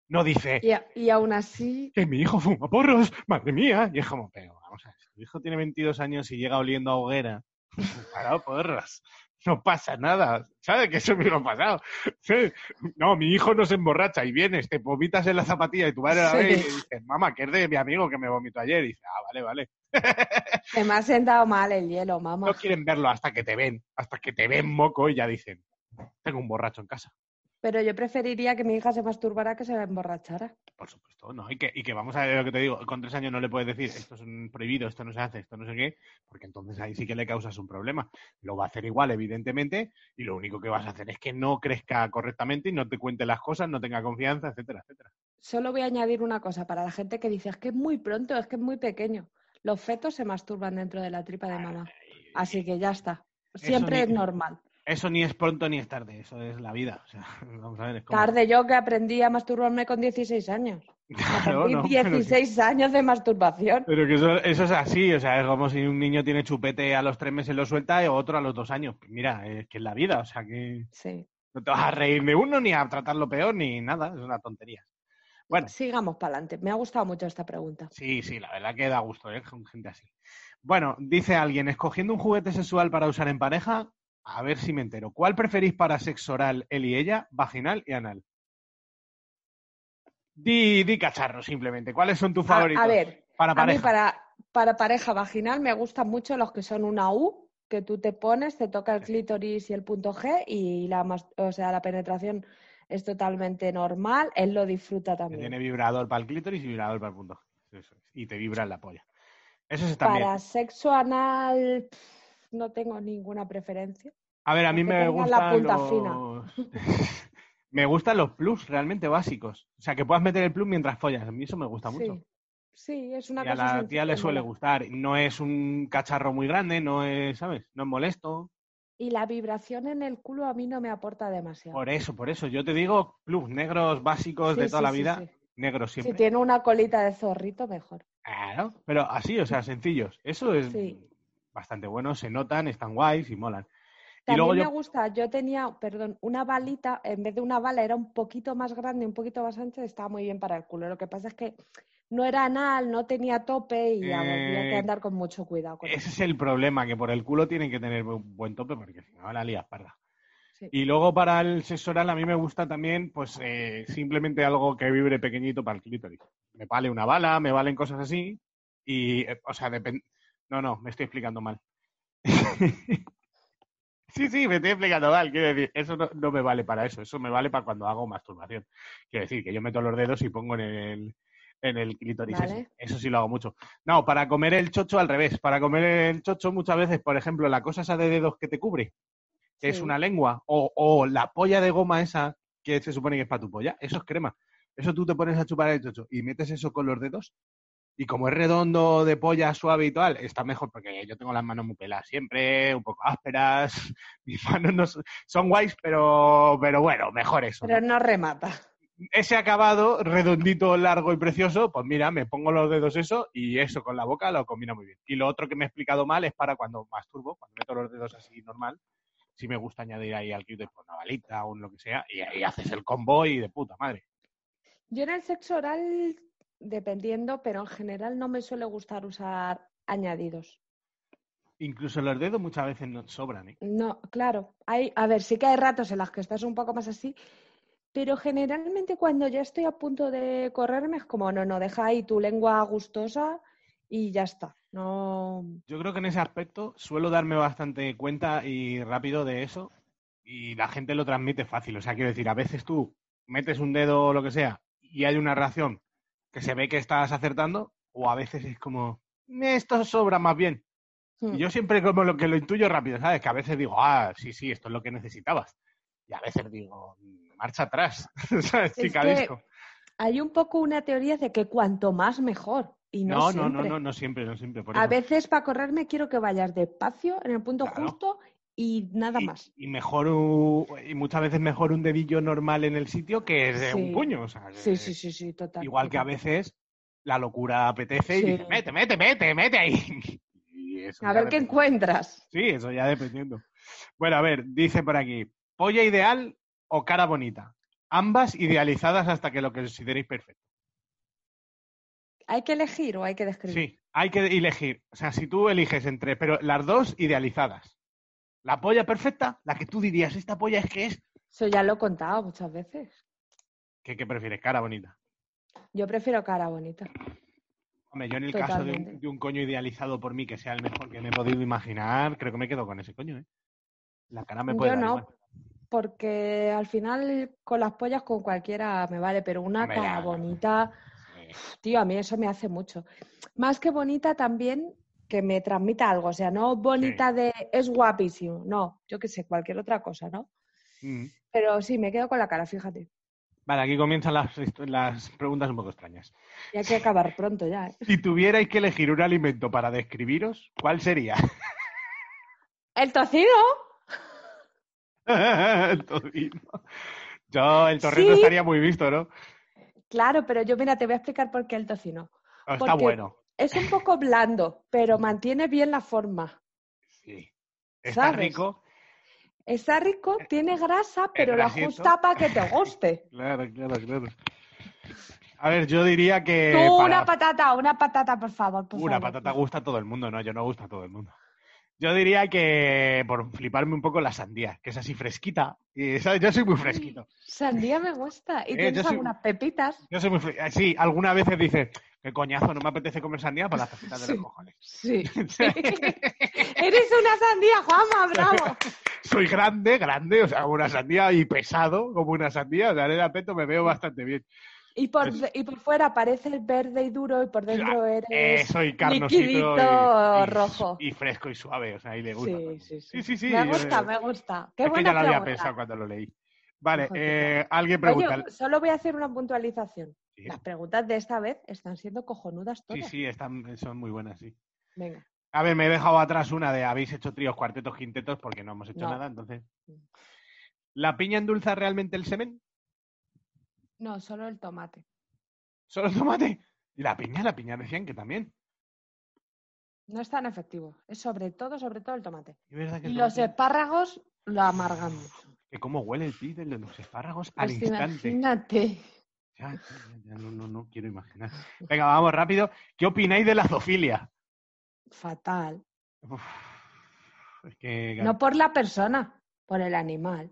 no dice Y, a- y aún así, que mi hijo fuma porros, madre mía. Y es como, pero vamos a ver, si tu hijo tiene 22 años y llega oliendo a hoguera, parado porros. No pasa nada, ¿sabes? Que eso me lo ha pasado. Sí. No, mi hijo no se emborracha y vienes, te vomitas en la zapatilla y tu madre la ve y Sí. le dices, mamá, que es de mi amigo que me vomitó ayer. Y dice, ah, vale, vale. se me ha sentado mal el hielo, mamá. No quieren verlo hasta que te ven, hasta que te ven moco y ya dicen, tengo un borracho en casa. Pero yo preferiría que mi hija se masturbara que se emborrachara. Por supuesto, ¿no? Y que, y que vamos a ver lo que te digo, con tres años no le puedes decir esto es un prohibido, esto no se hace, esto no sé qué, porque entonces ahí sí que le causas un problema. Lo va a hacer igual, evidentemente, y lo único que vas a hacer es que no crezca correctamente y no te cuente las cosas, no tenga confianza, etcétera, etcétera. Solo voy a añadir una cosa para la gente que dice es que es muy pronto, es que es muy pequeño. Los fetos se masturban dentro de la tripa de mamá. Así que ya está. Siempre ni- es normal. Eso ni es pronto ni es tarde, eso es la vida. O sea, vamos a ver, es como... Tarde yo que aprendí a masturbarme con 16 años. Claro, no, pero que- 16 años de masturbación. Pero que eso, eso es así, o sea, es como si un niño tiene chupete a los tres meses lo suelta y otro a los dos años. Mira, es que es la vida, o sea que Sí. no te vas a reír de uno ni a tratarlo peor ni nada, es una tontería. Bueno, Sigamos para adelante. Me ha gustado mucho esta pregunta. sí, sí, la verdad que da gusto, ¿eh? Con gente así. Bueno, dice alguien, escogiendo un juguete sexual para usar en pareja, a ver si me entero. ¿Cuál preferís para sexo oral, él y ella, vaginal y anal? Di, di cacharro, simplemente. ¿Cuáles son tus A, favoritos? a ver, para a mí pareja. para, para pareja vaginal me gustan mucho los que son una U, que tú te pones, te toca el clítoris y el punto G y la, o sea, la penetración es totalmente normal, él lo disfruta también. tiene vibrador para el clítoris y vibrador para el punto. G. Eso es. Y te vibra en la polla. Eso está bien. Para sexo anal no tengo ninguna preferencia. A ver, a mí me la punta los... me gustan los plus realmente básicos. O sea, que puedas meter el plus mientras follas. A mí eso me gusta mucho. Sí, sí, es una y a cosa la sencilla tía le suele gustar. No es un cacharro muy grande, no es, ¿sabes? No es molesto. Y la vibración en el culo a mí no me aporta demasiado. Por eso, por eso. Yo te digo plus, negros básicos de toda sí, la vida. Negros Si siempre. tiene una colita de zorrito, mejor. Claro, pero así, o sea, sencillos. Eso es Sí. Bastante bueno, se notan, están guays y molan. Y También luego me yo, gusta, yo tenía, perdón, una balita, en vez de una bala era un poquito más grande, un poquito más ancha, estaba muy bien para el culo. Lo que pasa es que no era anal, no tenía tope y ya había que Eh, andar con mucho cuidado con ese eso. es el problema, que por el culo tienen que tener un buen tope porque si no la lías parda. Sí. Y luego para el sexo oral a mí me gusta también, pues eh, simplemente algo que vibre pequeñito para el clítoris. Me vale una bala, me valen cosas así. Y, eh, o sea, depende. No, no, me estoy explicando mal. sí, sí, me estoy explicando mal. Quiero decir, eso no, no me vale para eso. Eso me vale para cuando hago masturbación. Quiero decir, que yo meto los dedos y pongo en el, en el. Vale. Eso sí lo hago mucho. No, para comer el chocho al revés. Para comer el chocho muchas veces, por ejemplo, la cosa esa de dedos que te cubre que es una lengua, o, o la polla de goma esa que se supone que es para tu polla, eso es crema. Eso tú te pones a chupar el chocho y metes eso con los dedos, y como es redondo, de polla, suave y tal, está mejor porque yo tengo las manos muy peladas siempre, un poco ásperas, mis manos no son, son guays, pero, pero bueno, mejor eso. Pero ¿no? no remata. Ese acabado, redondito, largo y precioso, pues mira, me pongo los dedos eso y eso con la boca lo combina muy bien. Y lo otro que me he explicado mal es para cuando masturbo, cuando meto los dedos así normal, si me gusta añadir ahí al clítoris pues, una balita o un lo que sea, y ahí haces el combo y de puta madre. Yo en el sexo oral, dependiendo, pero en general no me suele gustar usar añadidos. Incluso los dedos muchas veces no sobran, ¿eh? No, claro. Hay, a ver, sí que hay ratos en los que estás un poco más así, pero generalmente cuando ya estoy a punto de correrme es como, no, no, deja ahí tu lengua gustosa y ya está. No. Yo creo que en ese aspecto suelo darme bastante cuenta y rápido de eso y la gente lo transmite fácil. O sea, quiero decir, a veces tú metes un dedo o lo que sea y hay una reacción que se ve que estás acertando o a veces es como, esto sobra más bien. Hmm. Y yo siempre como lo que lo intuyo rápido, ¿sabes? Que a veces digo, ah, sí, sí, esto es lo que necesitabas. Y a veces digo, marcha atrás, ¿sabes? Es Chica que disco. Hay un poco una teoría de que cuanto más mejor. Y no, No, no, no, siempre. no, no siempre, no siempre. Por A eso. veces para correrme quiero que vayas despacio, en el punto Claro. justo y nada y, más. y mejor u- y muchas veces mejor un dedillo normal en el sitio que de un puño. o sea, Sí, sí, sí, sí, total. Igual que a veces la locura apetece y dice, mete, mete, mete, mete ahí. Y eso A ver qué encuentras. Sí, eso ya dependiendo. Bueno, a ver, dice por aquí, polla ideal o cara bonita. Ambas idealizadas hasta que lo consideréis perfecto. ¿Hay que elegir o hay que describir? Sí, hay que elegir. O sea, si tú eliges entre, pero las dos idealizadas. La polla perfecta, la que tú dirías, esta polla es que es. Eso ya lo he contado muchas veces. ¿Qué, qué prefieres? Cara bonita. Yo prefiero cara bonita. Hombre, yo en el caso de un, Totalmente. de un coño idealizado por mí que sea el mejor que me he podido imaginar, creo que me quedo con ese coño, ¿eh? La cara me puede Yo dar no, igual. porque al final con las pollas con cualquiera me vale, pero una Hombre, cara ya. bonita, tío, a mí eso me hace mucho. Más que bonita también que me transmita algo, o sea, no bonita de es guapísimo, no, yo qué sé, cualquier otra cosa, ¿no? mm. Pero sí, me quedo con la cara, fíjate. Vale, aquí comienzan las, las preguntas un poco extrañas. Y hay que acabar pronto ya. ¿eh? Si tuvierais que elegir un alimento para describiros, ¿cuál sería? El tocino, el tocino. Yo, el torrento Sí. estaría muy visto, ¿no? claro, pero yo mira, te voy a explicar por qué el tocino. Está Porque- bueno. Es un poco blando, pero mantiene bien la forma. Sí. Está ¿Sabes? rico. Está rico, tiene grasa, pero la justa para que te guste. Claro, claro, claro. A ver, yo diría que. Tú, Eh, para- una patata, una patata, por favor. Por Una favor. patata gusta a todo el mundo, ¿no? Yo no gusta a todo el mundo. Yo diría que, por fliparme un poco, la sandía, que es así fresquita. Y, ¿sabes? Yo soy muy fresquito. Sandía me gusta. ¿Y Eh, tienes soy- algunas pepitas? Yo soy muy fre- Sí, algunas veces dice, qué coñazo, no me apetece comer sandía para las tapitas de Sí. los cojones. Sí. Eres una sandía, Juanma, bravo. Soy grande, grande, o sea, como una sandía y pesado como una sandía. O sea, en el aspecto me veo bastante bien. Y por, Es- y por fuera parece verde y duro y por dentro Eh, eres soy carnosito y, y- rojo. y fresco y suave, o sea, ahí le gusta. Sí, sí, sí. Sí, sí, Me gusta, me gusta. Qué es que buena ya lo había pensado cuando lo leí. Vale, eh, alguien pregunta. Oye, solo voy a hacer una puntualización. Sí. Las preguntas de esta vez están siendo cojonudas Sí, todas. sí, están, son muy buenas, sí. Venga. A ver, me he dejado atrás una de habéis hecho tríos, cuartetos, quintetos, porque no hemos hecho No. nada, entonces. Mm. ¿La piña endulza realmente el semen? No, solo el tomate. ¿Solo el tomate? ¿Y la piña? La piña decían que también. No es tan efectivo. Es sobre todo, sobre todo el tomate. ¿Es verdad que Y los tomate- espárragos lo amargan mucho. que cómo huele el pis de los espárragos al Pues instante. imagínate. Ya, ya, ya, no, no, no quiero imaginar. Venga, vamos rápido. ¿Qué opináis de la zoofilia? Fatal. Uf, es que, No por la persona, por el animal,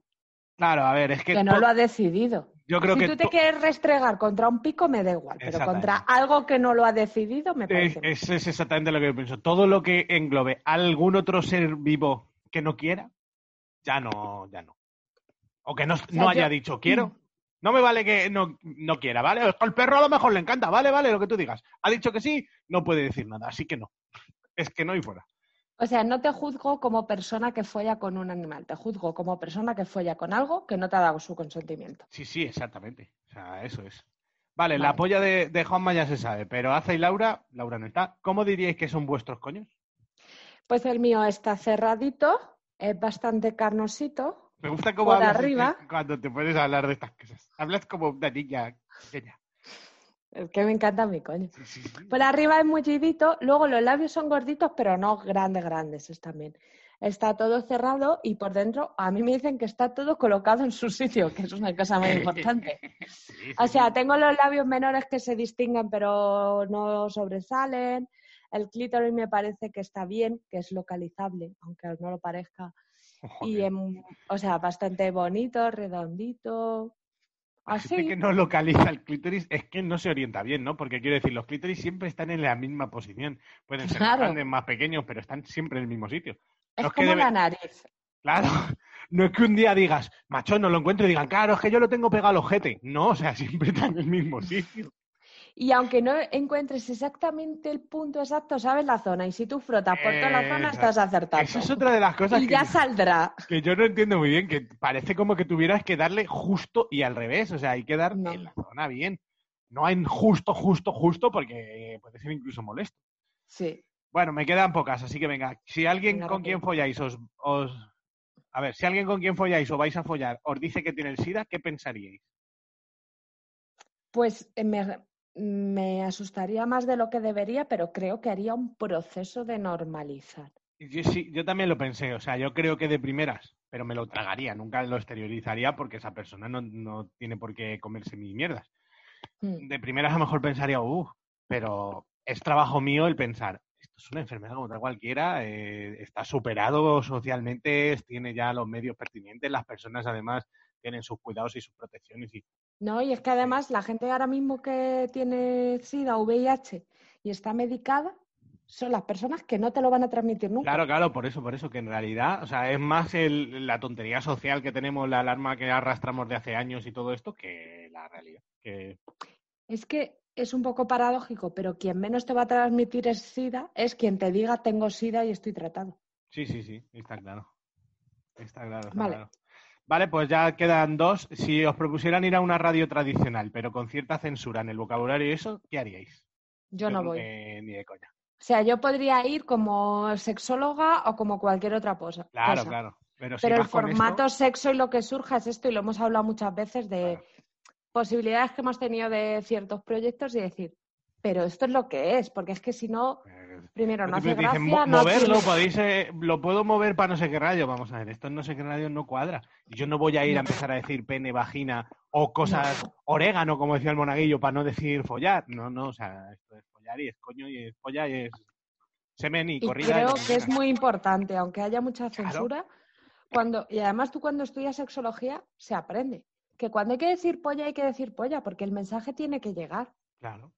claro, a ver, es que, que no lo ha decidido. yo creo si que tú te quieres restregar contra un pico, me da igual, pero contra algo que no lo ha decidido, me parece. es- es exactamente lo que yo pienso. Todo lo que englobe algún otro ser vivo que no quiera, ya no, ya no. O que no, sea, no haya yo- dicho quiero. No me vale que no, no quiera, ¿vale? El perro a lo mejor le encanta, vale, vale, lo que tú digas. Ha dicho que sí, no puede decir nada, así que no. Es que no y fuera. O sea, no te juzgo como persona que folla con un animal, te juzgo como persona que folla con algo que no te ha dado su consentimiento. Sí, sí, exactamente. O sea, eso es. Vale, la polla de, de Juanma ya se sabe, pero Aza y Laura, Laura no está. ¿Cómo diríais que son vuestros coños? Pues el mío está cerradito, es bastante carnosito. Me gusta cómo Por hablas arriba. cuando te puedes hablar de estas cosas. Hablas como una niña pequeña. Es que me encanta mi coño. Sí, sí, sí. Por arriba es mullidito, luego los labios son gorditos, pero no grandes, grandes es también. Está todo cerrado y por dentro a mí me dicen que está todo colocado en su sitio, que es una cosa muy importante. O sea, tengo los labios menores que se distinguen pero no sobresalen. El clítoris me parece que está bien, que es localizable, aunque no lo parezca. Y, em, o sea, bastante bonito, redondito. Así. que no localiza el clítoris es que no se orienta bien, ¿no? Porque quiero decir, los clítoris siempre están en la misma posición. Pueden ser más grandes, más pequeños, pero están siempre en el mismo sitio. Es como debe- la nariz. Claro, no es que un día digas, macho, no lo encuentro y digan, claro, es que yo lo tengo pegado al ojete. No, o sea, siempre está en el mismo sitio. Y aunque no encuentres exactamente el punto exacto, sabes la zona. Y si tú frotas por toda la zona, estás acertando. Esa es otra de las cosas y que, ya saldrá. que yo no entiendo muy bien, que parece como que tuvieras que darle justo y al revés, o sea, hay que dar No. en la zona bien. No en justo, justo, justo, porque puede ser incluso molesto. Sí. Bueno, me quedan pocas, así que venga, si alguien Venga, con rápido. quien folláis os, os... A ver, si alguien con quien folláis o vais a follar os dice que tiene el SIDA, ¿qué pensaríais? Pues eh, me, me asustaría más de lo que debería, pero creo que haría un proceso de normalizar. Yo, sí, yo también lo pensé, o sea, yo creo que de primeras, pero me lo tragaría, nunca lo exteriorizaría porque esa persona no, no tiene por qué comerse mis mierdas. Mm. De primeras a lo mejor pensaría, uff, pero es trabajo mío el pensar, esto es una enfermedad como tal cualquiera, eh, está superado socialmente, tiene ya los medios pertinentes, las personas además tienen sus cuidados y sus protecciones y No, y es que además la gente ahora mismo que tiene SIDA o VIH y está medicada son las personas que no te lo van a transmitir nunca. Claro, claro, por eso, por eso, que en realidad, o sea, es más el- la tontería social que tenemos, la alarma que arrastramos de hace años y todo esto, que la realidad. Que Es que es un poco paradójico, pero quien menos te va a transmitir es SIDA es quien te diga tengo SIDA y estoy tratado. sí, sí, sí, está claro. Está claro, está Vale. claro. Vale, pues ya quedan dos. Si os propusieran ir a una radio tradicional, pero con cierta censura en el vocabulario y eso, ¿qué haríais? Yo no voy. que ni de coña. O sea, yo podría ir como sexóloga o como cualquier otra cosa. Claro, cosa. claro. Pero, si Pero el esto- formato sexo y lo que surja es esto, y lo hemos hablado muchas veces de Claro. posibilidades que hemos tenido de ciertos proyectos y decir, pero esto es lo que es, porque es que si no, eh, primero no hace dicen, gracia, "Mo- no moverlo, podéis, eh, lo puedo mover para no sé qué radio. Vamos a ver, esto en no sé qué radio no cuadra. Yo no voy a ir a empezar a decir pene, vagina O cosas, orégano, como decía el monaguillo, para no decir follar. No, no, o sea, esto es follar y es coño y es polla y es semen y Y corrida. creo y- que es muy importante, aunque haya mucha Claro. censura, cuando, y además tú cuando estudias sexología se aprende que cuando hay que decir polla hay que decir polla, porque el mensaje tiene que llegar. Claro.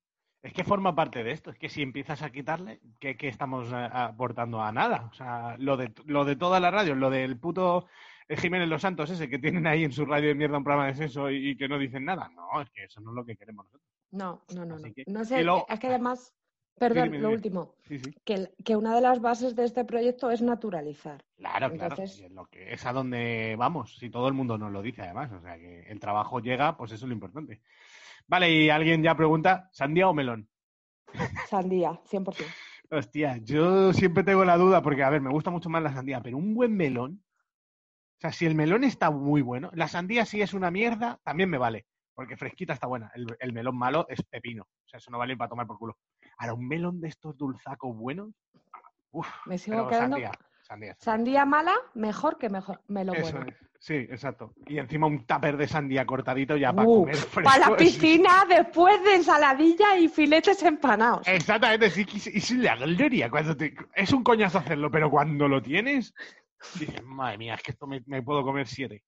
Es que forma parte de esto. Es que si empiezas a quitarle, ¿qué, qué estamos eh, aportando a nada? O sea, lo de, lo de toda la radio, lo del puto eh, Jiménez Los Santos ese que tienen ahí en su radio de mierda un programa de sexo y, y que no dicen nada. No, es que eso no es lo que queremos nosotros. No, no, no, que- No sé, es que además, perdón, dime, lo último, Sí, sí. que, una de las bases de este proyecto es naturalizar. Claro, claro. Entonces- y es, lo que, es a donde vamos. Si todo el mundo nos lo dice, además. O sea, que el trabajo llega, pues eso es lo importante. Vale, y alguien ya pregunta, ¿sandía o melón? Sandía, 100%. Hostia, yo siempre tengo la duda porque, a ver, me gusta mucho más la sandía, pero un buen melón, o sea, si el melón está muy bueno, la sandía si es una mierda, también me vale, porque fresquita está buena. El, el melón malo es pepino, o sea, eso no vale para tomar por culo. Ahora, un melón de estos dulzacos buenos, uff, Me sigo quedando. sandía, sandía. Sandía mala, mejor que mejor. Me lo Eso bueno. es, sí, exacto. Y encima un tupper de sandía cortadito ya para Uh, comer fresco. Para la piscina después de ensaladilla y filetes empanados. Exactamente, sí, es, la gloria. Cuando te- es un coñazo hacerlo, pero cuando lo tienes, dices, madre mía, es que esto me, me puedo comer siete.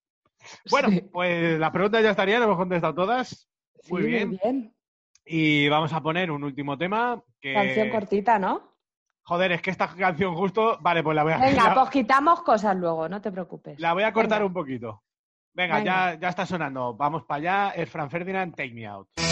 Bueno, Sí. pues las preguntas ya estarían, hemos contestado todas. Sí, muy bien. Y vamos a poner un último tema que... Canción cortita, ¿no? Joder, es que esta canción justo... Vale, pues la voy a, Venga, la, pues quitamos cosas luego, no te preocupes. la voy a cortar Venga. un poquito. Venga, Venga. Ya, ya está sonando. Vamos para allá. Es Fran Ferdinand, Take Me Out. Sí,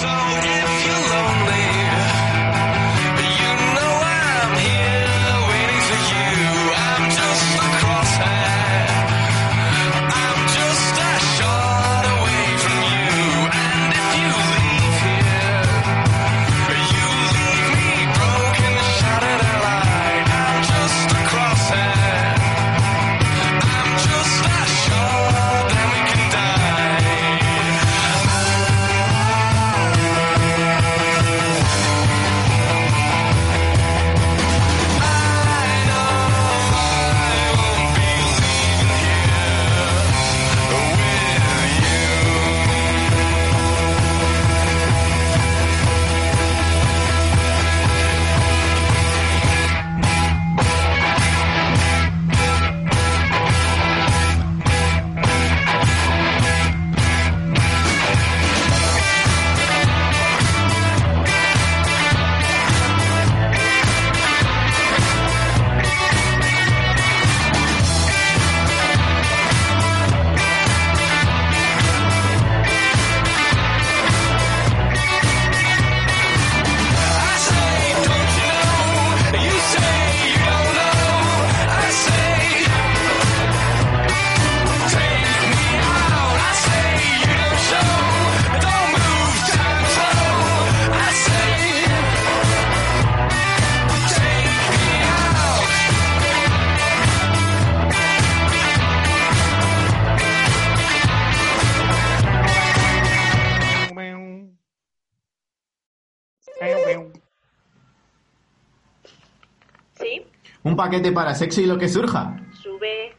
paquete para sexo y lo que surja. sube.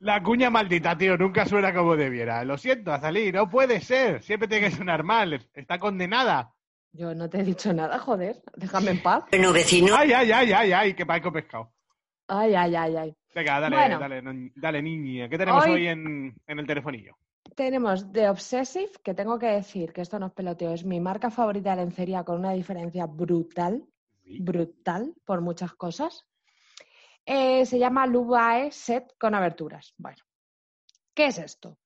La cuña maldita, tío, nunca suena como debiera. Lo siento, Azalí, no puede ser. Siempre tiene que sonar mal. Está condenada. Yo no te he dicho nada, joder. Déjame en paz. Bueno, vecino. Ay, ay, ay, ay, ay, que paico pescado. Ay, ay, ay, ay. Venga, dale, Bueno. dale, dale, niña. ¿Qué tenemos Hoy- hoy, en, en el telefonillo? Tenemos The Obsessive, que tengo que decir que esto no es peloteo, es mi marca favorita de lencería con una diferencia brutal, brutal por muchas cosas. Eh, se llama Lubae Set con aberturas. Bueno, ¿qué es esto?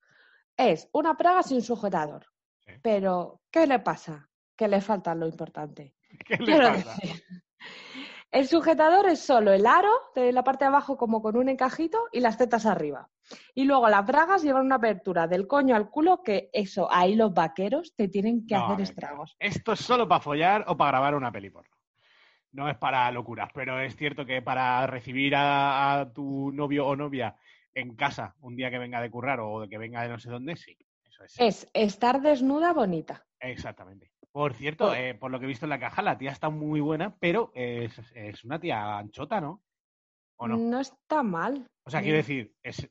Es una praga sin sujetador. Sí. Pero, ¿qué le pasa? Que le falta lo importante. ¿Qué le pasa? decir, el sujetador es solo el aro de la parte de abajo como con un encajito y las tetas arriba. Y luego las bragas llevan una apertura del coño al culo que eso, ahí los vaqueros te tienen que No, hacer estragos. Esto es solo para follar o para grabar una peli porno. No es para locuras, pero es cierto que para recibir a, a tu novio o novia en casa un día que venga de currar o de que venga de no sé dónde, sí. Eso es. Es estar desnuda bonita. Exactamente. Por cierto, Por- eh, por lo que he visto en la caja, la tía está muy buena, pero es, es una tía anchota, ¿no? ¿O no? está mal. O sea, quiero decir, es,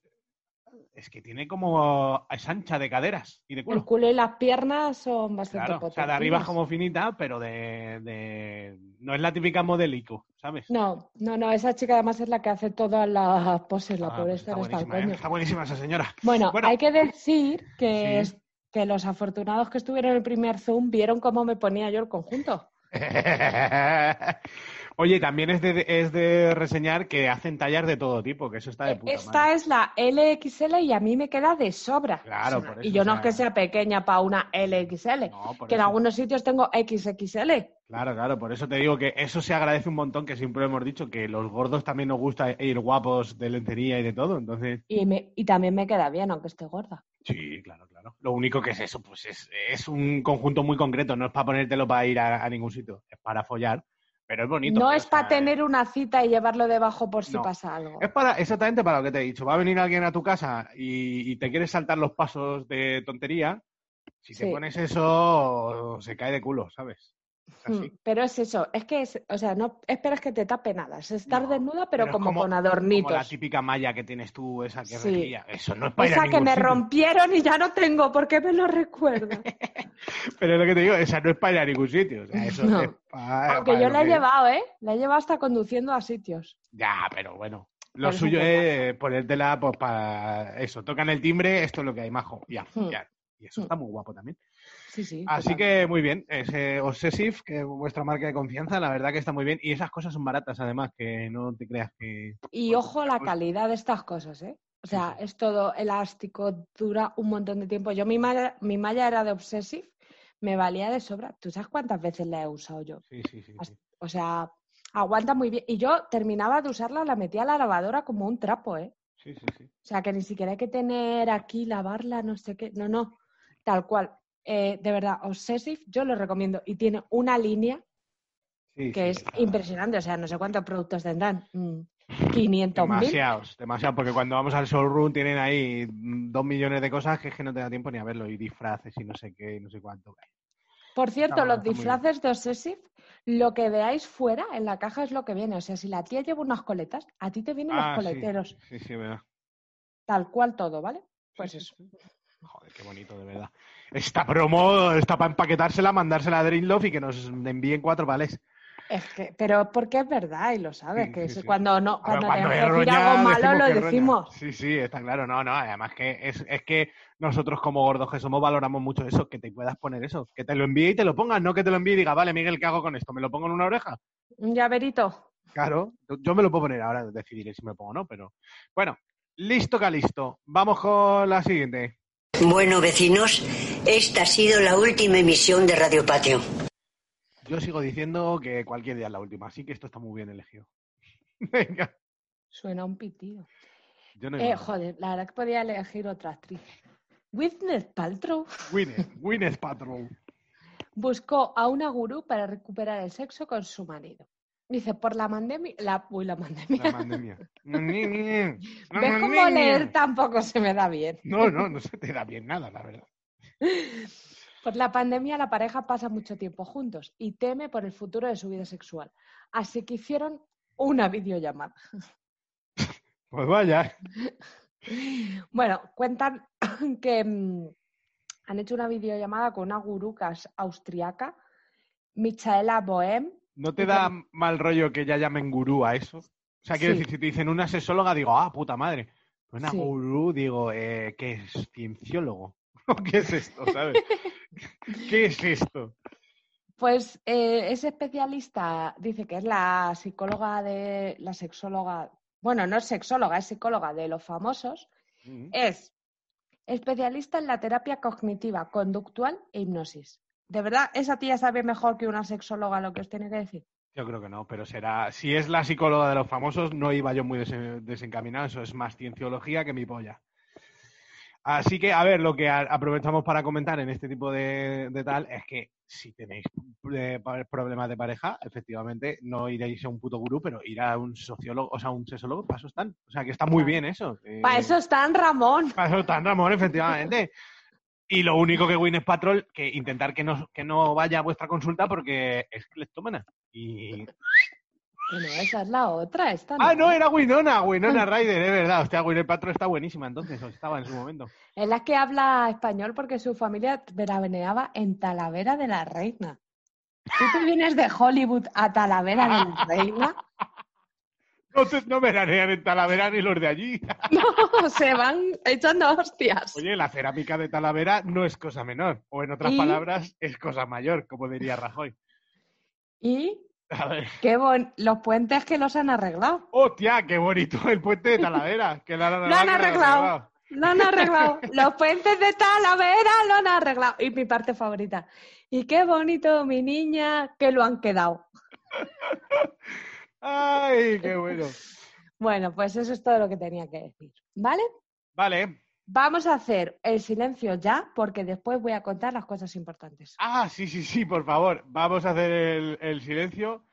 es que tiene como es ancha de caderas y de El culo. culo y las piernas son bastante Claro, o potentes. sea, de arriba es como finita, pero de, de- no es la típica modelico, ¿sabes? No, no, no, esa chica además es la que hace todas las poses, la Ah, pobre pues está buenísima, ¿eh? Está buenísima esa señora. Bueno, Bueno. hay que decir que, Sí. que los afortunados que estuvieron en el primer Zoom vieron cómo me ponía yo el conjunto. Oye, también es de, es de reseñar que hacen tallas de todo tipo, que eso está de puta Esta madre. es la LXL y a mí me queda de sobra. Claro, por eso, y yo no o es que sea- pequeña para una LXL, No, que en algunos sitios tengo XXL. Claro, claro, por eso te digo que eso se agradece un montón, que siempre hemos dicho que los gordos también nos gusta ir guapos de lencería y de todo, entonces... Y, me- y también me queda bien, aunque esté gorda. Sí, claro, claro. Lo único que es eso, pues es, es un conjunto muy concreto, no es para ponértelo para ir a, a ningún sitio, es para follar, pero es bonito. No ¿eh? es para tener una cita y llevarlo debajo por si No. pasa algo. Es para exactamente para lo que te he dicho. Va a venir alguien a tu casa y, y te quieres saltar los pasos de tontería. Si te Sí. pones eso, se cae de culo, ¿sabes? Así. Mm, Pero es eso, es que, es, o sea, no esperas que te tape nada, es estar No, desnuda, pero, como, como- con Como la adornitos. típica malla que tienes tú, esa que Sí. Eso no es para ir a Esa que me sitio. rompieron y ya no tengo, ¿por qué me lo recuerda? Pero es lo que te digo, esa no es para ir a ningún sitio. O sea, eso No. es para, Aunque para yo la he llevado, ¿eh? La he llevado hasta conduciendo a sitios. Ya, pero bueno. Lo Pero suyo es ponértela pues, para eso. Tocan el timbre, esto es lo que hay, majo. Y a Hmm. follar. Y eso Hmm. está muy guapo también. Sí, sí. Así que muy bien, ese Obsessive, que es vuestra marca de confianza, la verdad que está muy bien. Y esas cosas son baratas, además, que no te creas que. Y ojo la pues- calidad de estas cosas, ¿eh? O sea, es todo elástico, dura un montón de tiempo. Yo mi malla, mi malla era de Obsessive, me valía de sobra. ¿Tú sabes cuántas veces la he usado yo? Sí, sí, sí. sí. O sea, aguanta muy bien. Y yo terminaba de usarla, la metía a la lavadora como un trapo, ¿eh? Sí, sí, sí. O sea, que ni siquiera hay que tener aquí, lavarla, no sé qué. No, no. Tal cual. Eh, de verdad, Obsessive, yo lo recomiendo. Y tiene una línea Sí, que sí, es impresionante. O sea, no sé cuántos productos tendrán. Mm, 500.000. Demasiados, demasiados, porque cuando vamos al showroom tienen ahí mm, dos millones de cosas que es que no te da tiempo ni a verlo, y disfraces y no sé qué, y no sé cuánto. Por cierto, los disfraces de Obsessive, lo que veáis fuera en la caja es lo que viene. O sea, si la tía lleva unas coletas, a ti te vienen Ah, los sí, coleteros. Sí, sí, verdad. Tal cual todo, ¿vale? Pues Sí, sí, eso. sí. Joder, qué bonito, de verdad. Esta promo está para empaquetársela, mandársela a Dreamlove y que nos envíen cuatro vales. Es que, pero porque es verdad y lo sabes, Sí, que sí, es sí. cuando no, cuando, cuando decir roña, algo malo lo decimos. Sí, sí, está claro. No, no, además que es, es que nosotros como gordos que somos valoramos mucho eso, que te puedas poner eso, que te lo envíe y te lo pongas, no que te lo envíe y diga, vale, Miguel, ¿qué hago con esto? ¿Me lo pongo en una oreja? Un llaverito. Claro, yo me lo puedo poner ahora, decidiré si me lo pongo o no, pero bueno, listo que listo. Vamos con la siguiente. Bueno, vecinos, esta ha sido la última emisión de Radio Patio. Yo sigo diciendo que cualquier día es la última, así que esto está muy bien elegido. Venga, Suena un pitido. yo no Eh, joder, la verdad que podía elegir otra actriz. Gwyneth Paltrow Gwyneth, Gwyneth Paltrow. buscó a una gurú para recuperar el sexo con su marido. Dice, por la pandemia... La, uy, la pandemia. La pandemia. ¿Ves cómo leer tampoco se me da bien? No, no, no se te da bien nada, la verdad. Por la pandemia la pareja pasa mucho tiempo juntos y teme por el futuro de su vida sexual. Así que hicieron una videollamada. Pues vaya. Bueno, cuentan que mm, han hecho una videollamada con una gurucas austriaca, Michaela Bohem. ¿No te da mal rollo que ya llamen gurú a eso? O sea, quiero Sí. decir, si te dicen una sexóloga, digo, ah, puta madre. Una Sí. gurú, digo, eh, ¿qué es? ¿Cienciólogo? ¿Qué es esto, sabes? ¿Qué es esto? Pues eh, ese especialista dice que es la psicóloga de la sexóloga, bueno, no es sexóloga, es psicóloga de los famosos, Mm. es especialista en la terapia cognitiva, conductual e hipnosis. ¿De verdad esa tía sabe mejor que una sexóloga lo que os tiene que decir? Yo creo que no, pero será. Si es la psicóloga de los famosos, no iba yo muy desen- desencaminado. Eso es más cienciología que mi polla. Así que, a ver, lo que aprovechamos para comentar en este tipo de, de tal es que si tenéis eh, problemas de pareja, efectivamente no iréis a un puto gurú, pero ir a un sociólogo, o sea, un sexólogo, para eso están. O sea, que está muy bien eso. Eh, Para eso está en Ramón. para eso están, Ramón, efectivamente. Y lo único que Gwyneth Patrol, que intentar que no, que no vaya a vuestra consulta porque es cleptómana. Y Bueno, esa es la otra, esta Ah, no, era Winona, Winona Ryder, es verdad. Hostia, Gwyneth Paltrow está buenísima entonces, o estaba en su momento. Es la que habla español porque su familia veraneaba en Talavera de la Reina. ¿Tú te vienes de Hollywood a Talavera de la Reina? No, no veranean en Talavera ni los de allí. No, se van echando hostias. Oye, la cerámica de Talavera no es cosa menor. O en otras ¿Y? palabras, es cosa mayor, como diría Rajoy. Y A ver. qué bon... los puentes que los han arreglado. ¡Hostia, qué bonito el puente de Talavera! Que lo han Lo han arreglado. Lo han arreglado. Los puentes de Talavera lo han arreglado. Y mi parte favorita. Y qué bonito, mi niña, que lo han quedado. ¡Ay, qué bueno! Bueno, pues eso es todo lo que tenía que decir. ¿Vale? Vale. Vamos a hacer el silencio ya, porque después voy a contar las cosas importantes. Ah, sí, sí, sí, por favor. Vamos a hacer el, el silencio.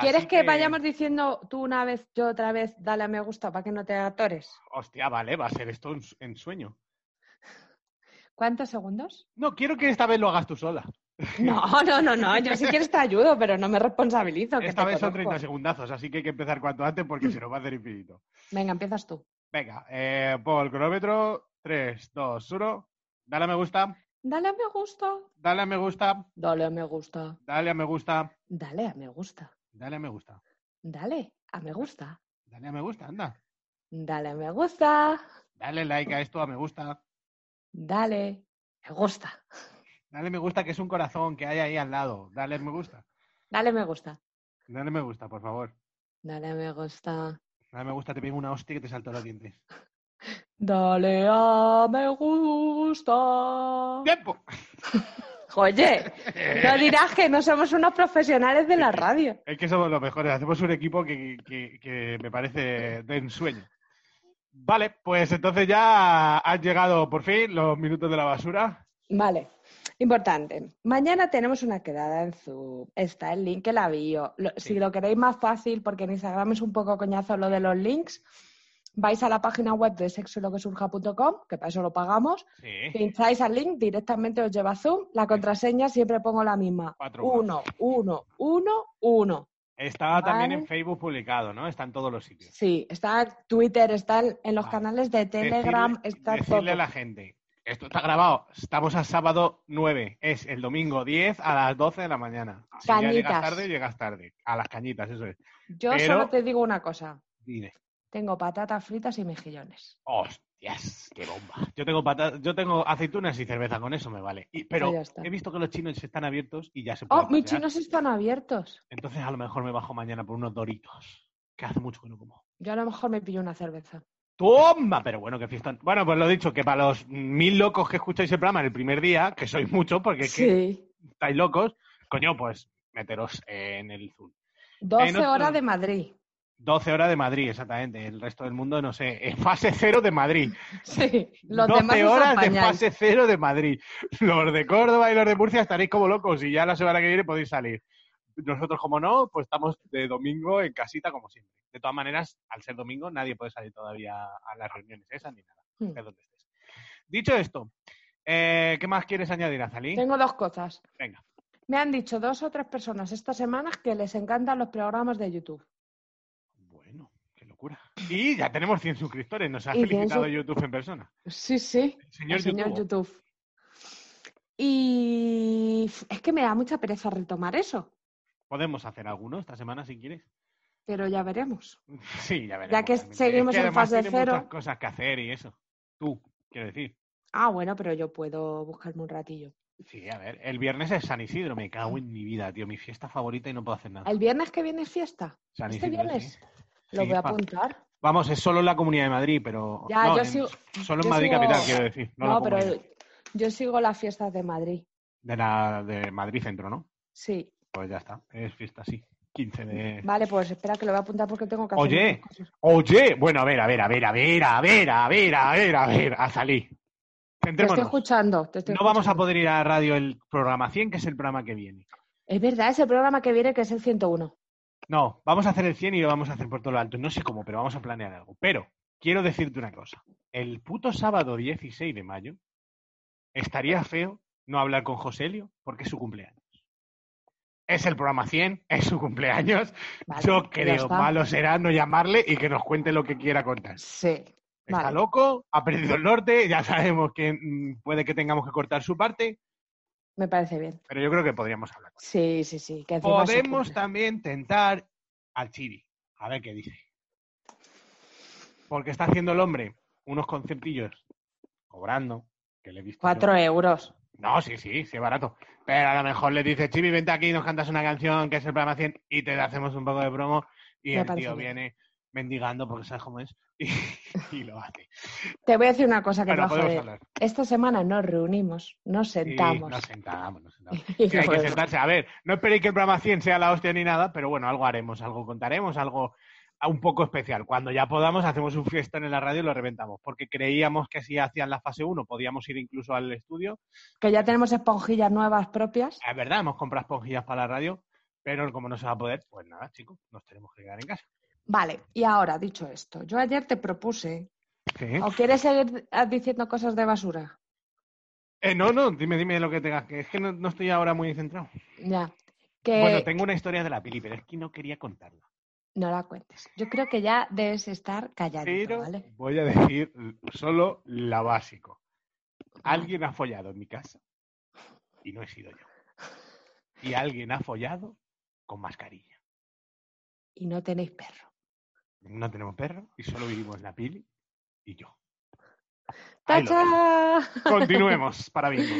¿Quieres que, vayamos diciendo tú una vez, yo otra vez, dale a me gusta para que no te atores? Hostia, vale, va a ser esto en, en sueño. ¿Cuántos segundos? No, quiero que esta vez lo hagas tú sola. No, no, no, no. Yo si quieres te ayudo, pero no me responsabilizo. que Esta vez son conozco. 30 segundazos, así que hay que empezar cuanto antes porque se nos va a hacer infinito. Venga, empiezas tú. Venga, eh, pongo el cronómetro. 3, 2, 1. Dale a me gusta. Dale a me gusta. Dale a me gusta. Dale a me gusta. Dale a me gusta. Dale a me gusta. Dale a me gusta. Dale a me gusta. Dale a me gusta, anda. Dale a me gusta. Dale like a esto a me gusta. Dale. Me gusta. Dale me gusta que es un corazón que hay ahí al lado. Dale me gusta. Dale me gusta. Dale me gusta, por favor. Dale a me gusta. Dale me gusta, te pego una hostia que te salto los dientes. Dale a me gusta. ¡Tiempo! Oye, no dirás que no somos unos profesionales de la radio. Es que somos los mejores. Hacemos un equipo que, que- que me parece de ensueño. Vale, pues entonces ya han llegado por fin los minutos de la basura. Vale, importante. Mañana tenemos una quedada en Zoom. Está el link en la bio. Lo- Si lo queréis más fácil, porque en Instagram es un poco coñazo lo de los links, vais a la página web de sexoloquesurja.com, que para eso lo pagamos. Sí. Pincháis al link, directamente os lleva a Zoom. La contraseña siempre pongo la misma. Cuatro, Uno, uno, uno, uno. Está también en Facebook publicado, ¿no? Está en todos los sitios. Sí, está en Twitter, está en los canales de Telegram, Decirle- está decirle todo. a la gente. Esto está grabado. Estamos a sábado 9. Es el domingo 10 a las 12 de la mañana. Si ya llegas tarde, llegas tarde. A las cañitas, eso es. Yo pero- solo te digo una cosa. Dime. Tengo patatas fritas y mejillones. Hostias, qué bomba. Yo tengo patatas, yo tengo aceitunas y cerveza, con eso me vale. Y- pero Pues he visto que los chinos están abiertos y ya se puede Oh, mis chinos están abiertos. Entonces a lo mejor me bajo mañana por unos doritos. Que hace mucho que no como. Yo a lo mejor me pillo una cerveza. ¡Toma! Pero bueno, qué fiesta. Bueno, pues lo dicho, que para los mil locos que escucháis el programa en el primer día, que sois muchos, porque es que Sí. estáis locos, coño, pues meteros en el Zoom. 12 En otro- horas de Madrid. 12 horas de Madrid, exactamente. El resto del mundo, no sé. En fase cero de Madrid. Sí. Los 12 demás os horas de fase cero de Madrid. Los de Córdoba y los de Murcia estaréis como locos y ya la semana que viene podéis salir. Nosotros, como no, pues estamos de domingo en casita como siempre. De todas maneras, al ser domingo, nadie puede salir todavía a las reuniones esas ni nada. Hmm. estés donde estés. Dicho esto, eh, ¿qué más quieres añadir, Azalí? Tengo dos cosas. Venga. Me han dicho dos o tres personas esta semana que les encantan los programas de YouTube. Locura. Y ya tenemos 100 suscriptores. Nos ha Y 100 felicitado YouTube en persona. Sí, sí. El señor el señor YouTube. YouTube. Y es que me da mucha pereza retomar eso, Podemos hacer alguno esta semana si quieres. pero ya veremos. Sí, ya veremos. Ya que seguimos Es que en fase tiene cero. muchas cosas que hacer y eso. Tú, quiero decir. Ah, bueno, pero yo puedo buscarme un ratillo. Sí, a ver. El viernes es San Isidro. Me cago en mi vida, tío. Mi fiesta favorita y no puedo hacer nada. ¿El viernes que viene es fiesta? San ¿Este Isidro, viernes? sí. Lo Sí, voy a apuntar. Vamos, es solo en la Comunidad de Madrid, pero... Ya, no, yo en- sigo- Solo en yo Madrid sigo- capital, quiero decir. No, pero yo sigo las fiestas de Madrid. De, la, de Madrid Centro, ¿no? Sí. Pues ya está. Es fiesta, sí. 15 de... Vale, pues espera que lo voy a apuntar porque tengo que hacer Oye, oye. Bueno, a ver, a ver, a ver, a ver, a ver, a ver, a ver, a ver. A salir. Te estoy escuchando. te estoy No vamos a escuchando. poder ir a radio el programa 100, que es el programa que viene. Es verdad, ese programa que viene que es el 101. No, vamos a hacer el 100 y lo vamos a hacer por todo lo alto. No sé cómo, pero vamos a planear algo. Pero quiero decirte una cosa. El puto sábado 16 de mayo estaría feo no hablar con Joselio porque es su cumpleaños. Es el programa 100, es su cumpleaños. Vale, Yo creo malo será no llamarle y que nos cuente lo que quiera contar. Sí. Está Vale. loco, ha perdido el norte, ya sabemos que mm, puede que tengamos que cortar su parte, Me parece bien. pero yo creo que podríamos hablar. con. Sí, sí, sí. Que Podemos también tentar al Chibi, a ver qué dice. Porque está haciendo el hombre unos concertillos cobrando, que le he visto. yo. Cuatro euros. No, sí, sí, sí, es barato. Pero a lo mejor le dice, Chibi, vente aquí, nos cantas una canción que es el programa 100 y te hacemos un poco de promo. Y Me el tío bien. viene mendigando porque sabes cómo es y, y lo hace. Te voy a decir una cosa que Bueno, me va a joder. Esta semana nos reunimos, nos Sí, sentamos. nos sentamos, nos sentamos. Sí, hay que sentarse. A ver, no esperéis que el programa 100 sea la hostia ni nada, pero bueno, algo haremos, algo contaremos, algo un poco especial. Cuando ya podamos, hacemos un fiestón en la radio y lo reventamos, porque creíamos que si hacían la fase 1 podíamos ir incluso al estudio. Que ya tenemos esponjillas nuevas propias. Es verdad, hemos comprado esponjillas para la radio, pero como no se va a poder, pues nada, chicos, nos tenemos que quedar en casa. Vale, y ahora, dicho esto, yo ayer te propuse. Sí. ¿O quieres seguir diciendo cosas de basura? Eh, no, no, dime, dime lo que tengas, que es que no, no estoy ahora muy centrado. Ya. Que Bueno, tengo una historia de la peli, pero es que no quería contarla. no la cuentes. Yo creo que ya debes estar calladito, Pero ¿vale? voy a decir solo la básico. Alguien ha follado en mi casa y no he sido yo. Y alguien ha follado con mascarilla. Y no tenéis perro. No tenemos perro y solo vivimos la pili y yo. ¡Tacha! Continuemos para bingo.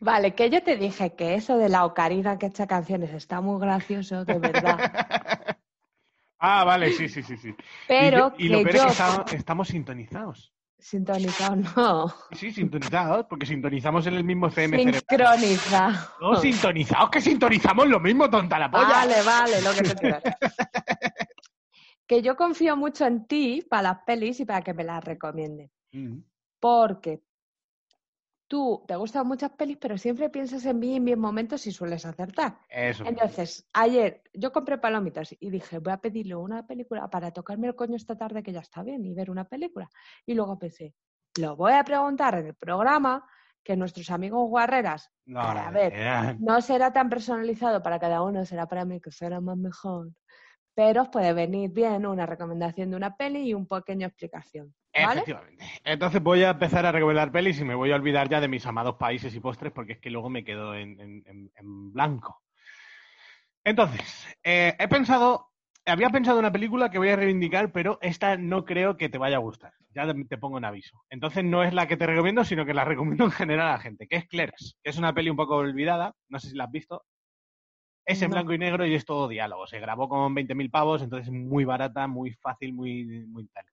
Vale, que yo te dije que eso de la ocarina que echa canciones está muy gracioso, de verdad. ah, vale, sí, sí, sí, sí. Pero y, yo- y lo que peor yo es que está- estamos sintonizados. sintonizado no. Sí, sintonizados, porque sintonizamos en el mismo cerebral. Sincronizado. No, sintonizados, que sintonizamos lo mismo, tonta la polla. Vale, vale, lo que tú quieras. que yo confío mucho en ti para las pelis y para que me las recomienden. Mm. Porque tú te gustan muchas pelis, pero siempre piensas en mí en mis momentos y sueles acertar. Eso. Entonces, ayer yo compré palomitas y dije, voy a pedirle una película para tocarme el coño esta tarde que ya está bien y ver una película. Y luego pensé, lo voy a preguntar en el programa que nuestros amigos guarreras, No, a ver, no será tan personalizado para cada uno, será para mí que será más mejor. Pero os puede venir bien una recomendación de una peli y un pequeño explicación. ¿Vale? Efectivamente. Entonces voy a empezar a recomendar pelis y me voy a olvidar ya de mis amados países y postres porque es que luego me quedo en, en- en- blanco. Entonces, eh, he pensado, había pensado en una película que voy a reivindicar, pero esta no creo que te vaya a gustar. Ya te- pongo en aviso. Entonces no es la que te recomiendo, sino que la recomiendo en general a la gente, que es Clerks, que es una peli un poco olvidada, no sé si la has visto. Es en No. blanco y negro y es todo diálogo. Se grabó con 20.000 pavos, entonces es muy barata, muy fácil, muy, muy tal.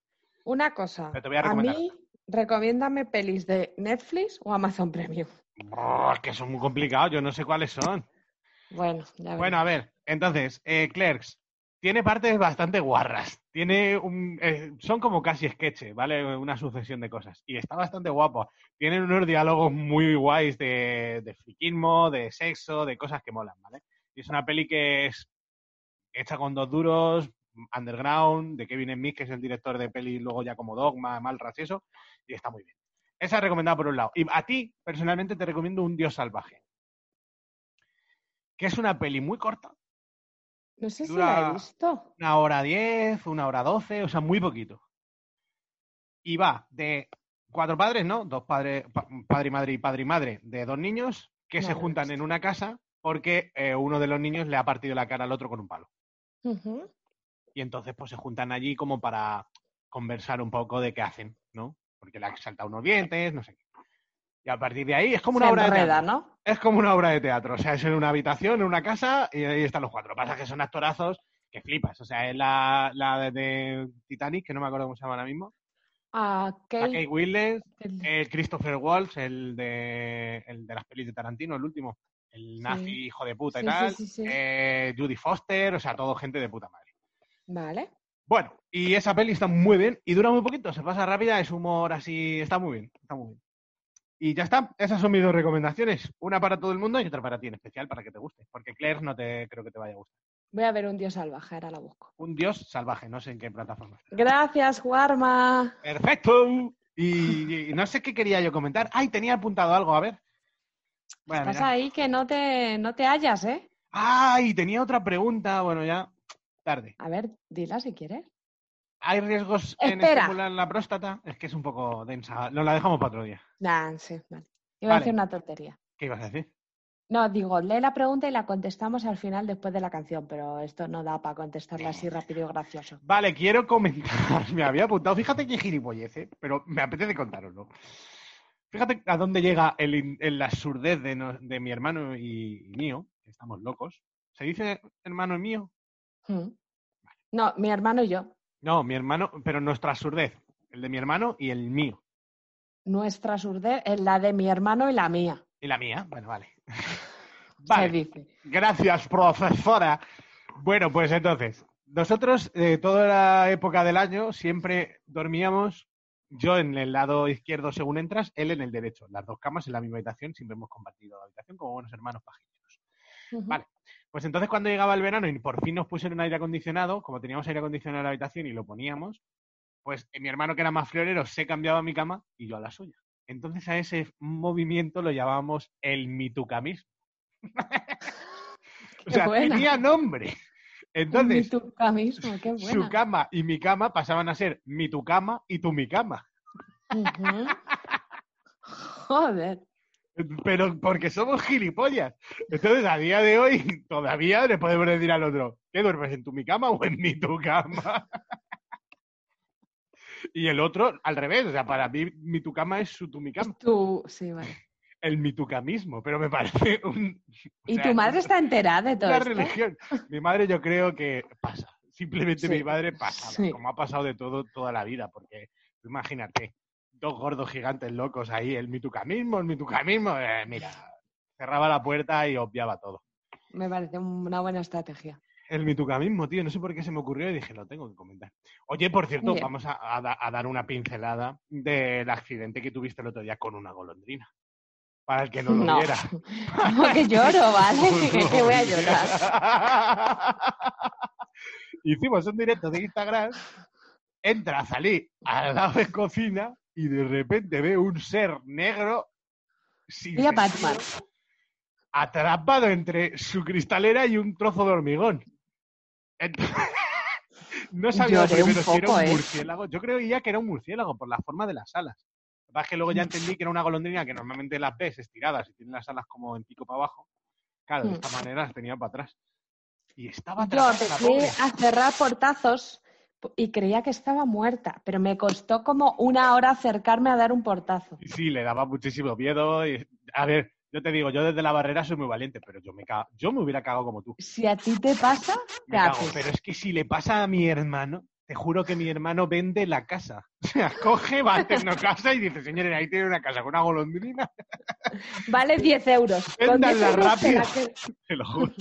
Una cosa, Pero te voy a a mí recomiéndame pelis de Netflix o Amazon Premium. Que son muy complicados, yo no sé cuáles son. Bueno, ya Bueno, a ver, entonces, eh, Clerks tiene partes bastante guarras. Tiene un, eh, son como casi sketches, ¿vale? Una sucesión de cosas. Y está bastante guapo. Tienen unos diálogos muy guays de, de friquismo, de sexo, de cosas que molan, ¿vale? Y es una peli que es hecha con dos duros, underground, de Kevin Smith, que es el director de peli luego ya como Dogma, Malras y eso, y está muy bien. Esa es recomendada por un lado. Y a ti, personalmente, te recomiendo Un Dios Salvaje. Que es una peli muy corta, No sé si la he visto. una hora diez, una hora doce, o sea, muy poquito. Y va de cuatro padres, ¿no? Dos padres, pa- padre y madre y padre y madre, de dos niños que No se juntan en una casa porque eh, uno de los niños le ha partido la cara al otro con un palo. Y entonces, pues se juntan allí como para conversar un poco de qué hacen, ¿no? Porque le han saltado unos dientes, no sé qué. Y a partir de ahí es como una Se obra de enreda, teatro. ¿no? Es como una obra de teatro. O sea, es en una habitación, en una casa, y ahí están los cuatro. Pasa que son actorazos que flipas. O sea, es la, la de, de Titanic, que no me acuerdo cómo se llama ahora mismo. Ah, La Kate- Kate Winslet, el- el Christopher Waltz, el de, el de las pelis de Tarantino, el último. El Sí. nazi hijo de puta y Sí, tal. sí. Eh, Judy Foster, o sea, todo gente de puta madre. Vale. Bueno, y esa peli está muy bien y dura muy poquito, se pasa rápida, es humor así, está muy bien, está muy bien. Y ya está, esas son mis dos recomendaciones, una para todo el mundo y otra para ti en especial, para que te guste, porque Claire no te creo que te vaya a gustar. Voy a ver un dios salvaje, ahora la busco. Un dios salvaje, no sé en qué plataforma. Gracias, Guarma. Perfecto. Y, y no sé qué quería yo comentar. Ay, tenía apuntado algo, a ver. Bueno, Estás mira. ahí que no te, no te hallas, ¿eh? ¡Ay! Tenía otra pregunta. Bueno, ya tarde. A ver, dila si quieres. ¿Hay riesgos en estimular la próstata? Es que es un poco densa. Nos la dejamos para otro día. Nah, sí, vale. Iba a decir una tontería. ¿Qué ibas a decir? No, digo, lee la pregunta y la contestamos al final después de la canción, pero esto no da para contestarla así rápido y gracioso. Vale, quiero comentar. Me había apuntado. Fíjate qué gilipollez, ¿eh? pero me apetece contaroslo. Fíjate a dónde llega el, el absurdez de, no- de mi hermano y, y mío, que estamos locos. ¿Se dice hermano y mío? Mm. No, mi hermano y yo. No, mi hermano, pero nuestra absurdez. El de mi hermano y el mío. Nuestra surdez es la de mi hermano y la mía. Y la mía, bueno, vale. Se Vale, dice. gracias, profesora. Bueno, pues entonces, nosotros eh, toda la época del año siempre dormíamos, yo en el lado izquierdo según entras, él en el derecho. Las dos camas en la misma habitación, siempre hemos compartido la habitación como buenos hermanos pajitos. Ujú. Vale. Pues entonces cuando llegaba el verano y por fin nos pusieron aire acondicionado, como teníamos aire acondicionado en la habitación y lo poníamos, pues eh, mi hermano que era más florero se cambiaba a mi cama y yo a la suya. Entonces a ese movimiento lo llamábamos el mitucamismo. o sea, buena. tenía nombre. Mi Entonces, mismo, qué su buena. cama y mi cama pasaban a ser mi tu cama y tu mi cama. Joder. Pero porque somos gilipollas. Entonces, a día de hoy, todavía le podemos decir al otro, ¿qué duermes en tu mi cama o en mi tu cama? y el otro, al revés. O sea, para mí, mi tu cama es su tu mi cama. Tú, sí, vale. El mitucamismo. Pero me parece un. ¿Y sea, tu madre está enterada de todo una esto? religión. Mi madre, yo creo que pasa. Simplemente Sí, mi madre pasa, sí. como ha pasado de todo toda la vida. Porque tú imagínate, dos gordos gigantes locos ahí, el mitucamismo, el mitucamismo. eh, mira, cerraba la puerta y obviaba todo. Me parece una buena estrategia. El mitucamismo, tío, no sé por qué se me ocurrió y dije, lo tengo que comentar. Oye, por cierto, Bien. vamos a, a da- a dar una pincelada del accidente que tuviste el otro día con una golondrina. Para el que no lo No. viera. No, que lloro, ¿vale? Que, que voy a llorar. Hicimos un directo de Instagram, entra a salir al lado de cocina y de repente ve un ser negro sin Mira Batman. atrapado entre su cristalera y un trozo de hormigón. Entonces, no sabía Lloré un primero si era un ¿eh? murciélago. Yo creía que era un murciélago por la forma de las alas. Lo que pasa es que luego ya entendí que era una golondrina que normalmente las ves estiradas y tienen las alas como en pico para abajo. Claro, de Hmm. esta manera las tenía para atrás. Y estaba Yo empecé a cerrar portazos y creía que estaba muerta, pero me costó como una hora acercarme a dar un portazo. Sí, le daba muchísimo miedo. y- a ver, yo te digo, yo desde la barrera soy muy valiente, pero yo me, yo me hubiera cagado como tú. Si a ti te pasa, Me ¿qué cago. Pero es que si le pasa a mi hermano, te juro que mi hermano vende la casa. O sea, coge, va a una casa y dice, señores, ahí tiene una casa con una golondrina, Vale 10 euros. Con 10 Véndanla rápido. te lo juro.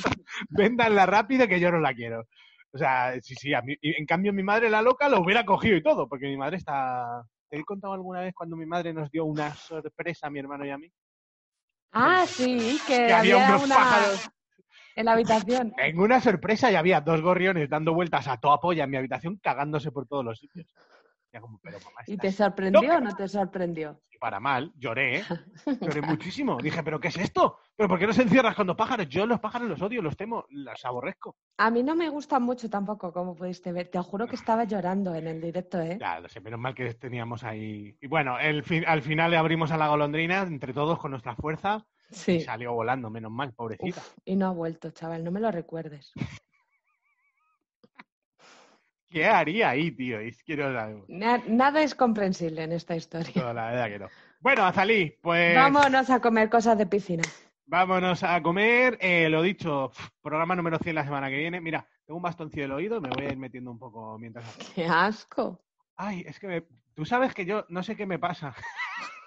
Véndanla rápido que yo no la quiero. O sea, sí, sí, a mí, en cambio mi madre, la loca, lo hubiera cogido y todo, porque mi madre está... ¿Te he contado alguna vez cuando mi madre nos dio una sorpresa a mi hermano y a mí? Ah, sí, que, Que había había unos una pájaros. En la habitación. Tengo una sorpresa y había dos gorriones dando vueltas a toda polla en mi habitación, cagándose por todos los sitios. Ya como, pero mamá, ¿Y te sorprendió loca". o no te sorprendió? Para mal, lloré, ¿eh? lloré muchísimo. Dije, ¿pero qué es esto? ¿pero por qué no se encierras con los pájaros? Yo los pájaros los odio, los temo, los aborrezco. A mí no me gustan mucho tampoco, como pudiste ver. Te juro que estaba llorando en el directo, ¿eh? Ya, lo sé, menos mal que teníamos ahí. Y bueno, el al final le abrimos a la golondrina entre todos con nuestra fuerza Sí. salió volando, menos mal, pobrecita. Uf, y no ha vuelto, chaval, no me lo recuerdes. ¿Qué haría ahí, tío? Es que no sabemos. Na- nada es comprensible en esta historia. No, la verdad que no. Bueno, Azalí, pues Vámonos a comer cosas de piscina. vámonos a comer. Eh, lo dicho, programa número 100 la semana que viene. Mira, tengo un bastoncillo del oído, me voy a ir metiendo un poco mientras. ¡Qué asco! Ay, es que me- tú sabes que yo no sé qué me pasa.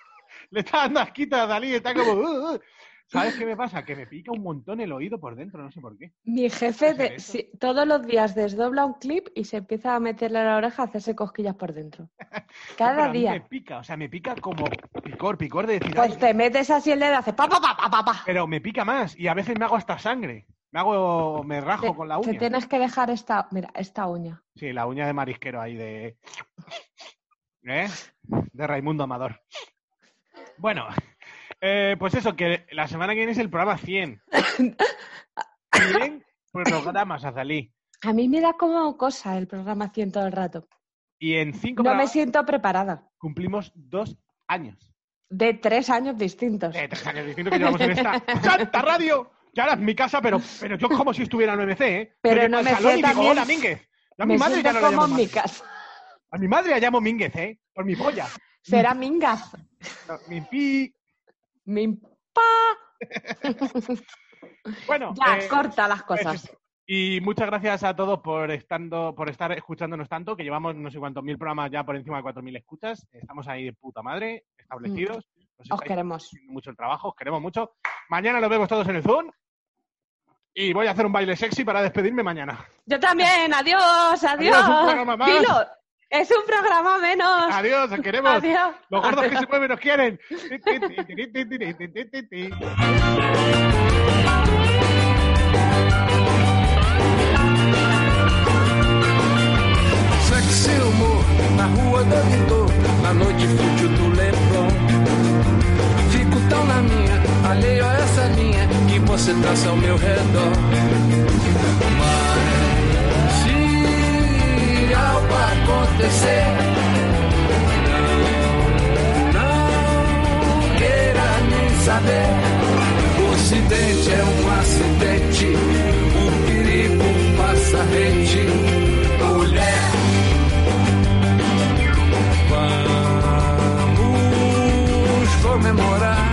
Le está dando asquito a Dalí, está como. "Uh, uh". ¿Sabes qué me pasa? Que me pica un montón el oído por dentro, no sé por qué. Mi jefe todos los días desdobla un clip y se empieza a meterle a la oreja a hacerse cosquillas por dentro. Pero Cada a mí Me día. pica, o sea, me pica como picor, picor de decir. Pues te metes así el dedo, hace pa pa pa pa pa pa. Pero me pica más y a veces me hago hasta sangre. Me hago, me rajo Te, con la te uña. tienes que dejar esta, mira, esta uña. Sí, la uña de marisquero ahí de. ¿Eh? De Raimundo Amador. Bueno, eh, pues eso, que la semana que viene es el programa 100. 100 programas, Azalí. A mí me da como cosa el programa 100 todo el rato. Y en cinco No me siento preparada. cumplimos dos años. De tres años distintos. Eh, tres años distintos que llevamos en esta santa radio. Que ahora es mi casa, pero, pero yo como si estuviera en OMC, ¿eh? Pero Yo y digo, también hola, Mínguez. Yo a mi me madre ya no la llamo en mi casa. A mi madre la llamo Mínguez, ¿eh? Por mi polla. Será Mingaz. No, Mi pi. Mi pa. Bueno, Ya, eh, corta las cosas. Y muchas gracias a todos por estando, por estar escuchándonos tanto, que llevamos no sé cuántos mil programas ya por encima de cuatro mil escuchas. Estamos ahí de puta madre, establecidos. Nos Os queremos. mucho el trabajo, os queremos mucho. Mañana nos vemos todos en el Zoom. Y voy a hacer un baile sexy para despedirme mañana. Yo también. Adiós, adiós. Adiós, un programa más. Dilo, es un programa menos. Adiós, os queremos. Adiós. Los gordos que Adiós. se mueven nos quieren. Sexy humor na rua da Vitor, na noite fútil do Leblon. Fico tão na minha, alheio a essa linha que você traça ao meu redor. Mas algo acontecer, não, não queira nem saber. O acidente é um acidente, o perigo passa rente. Mulher. Vamos comemorar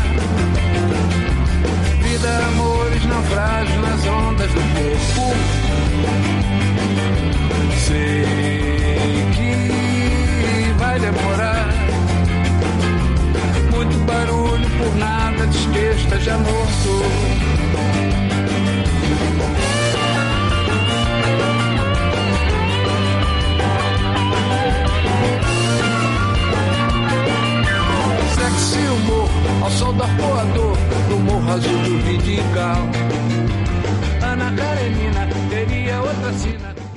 vida, amores, naufrágios nas ondas do corpo. Que demorar. Muito barulho por nada, diz que esteja morto. Sexy humor ao sol do arpoador no morro azul do Vidigal. Ana Karenina teria outra sina.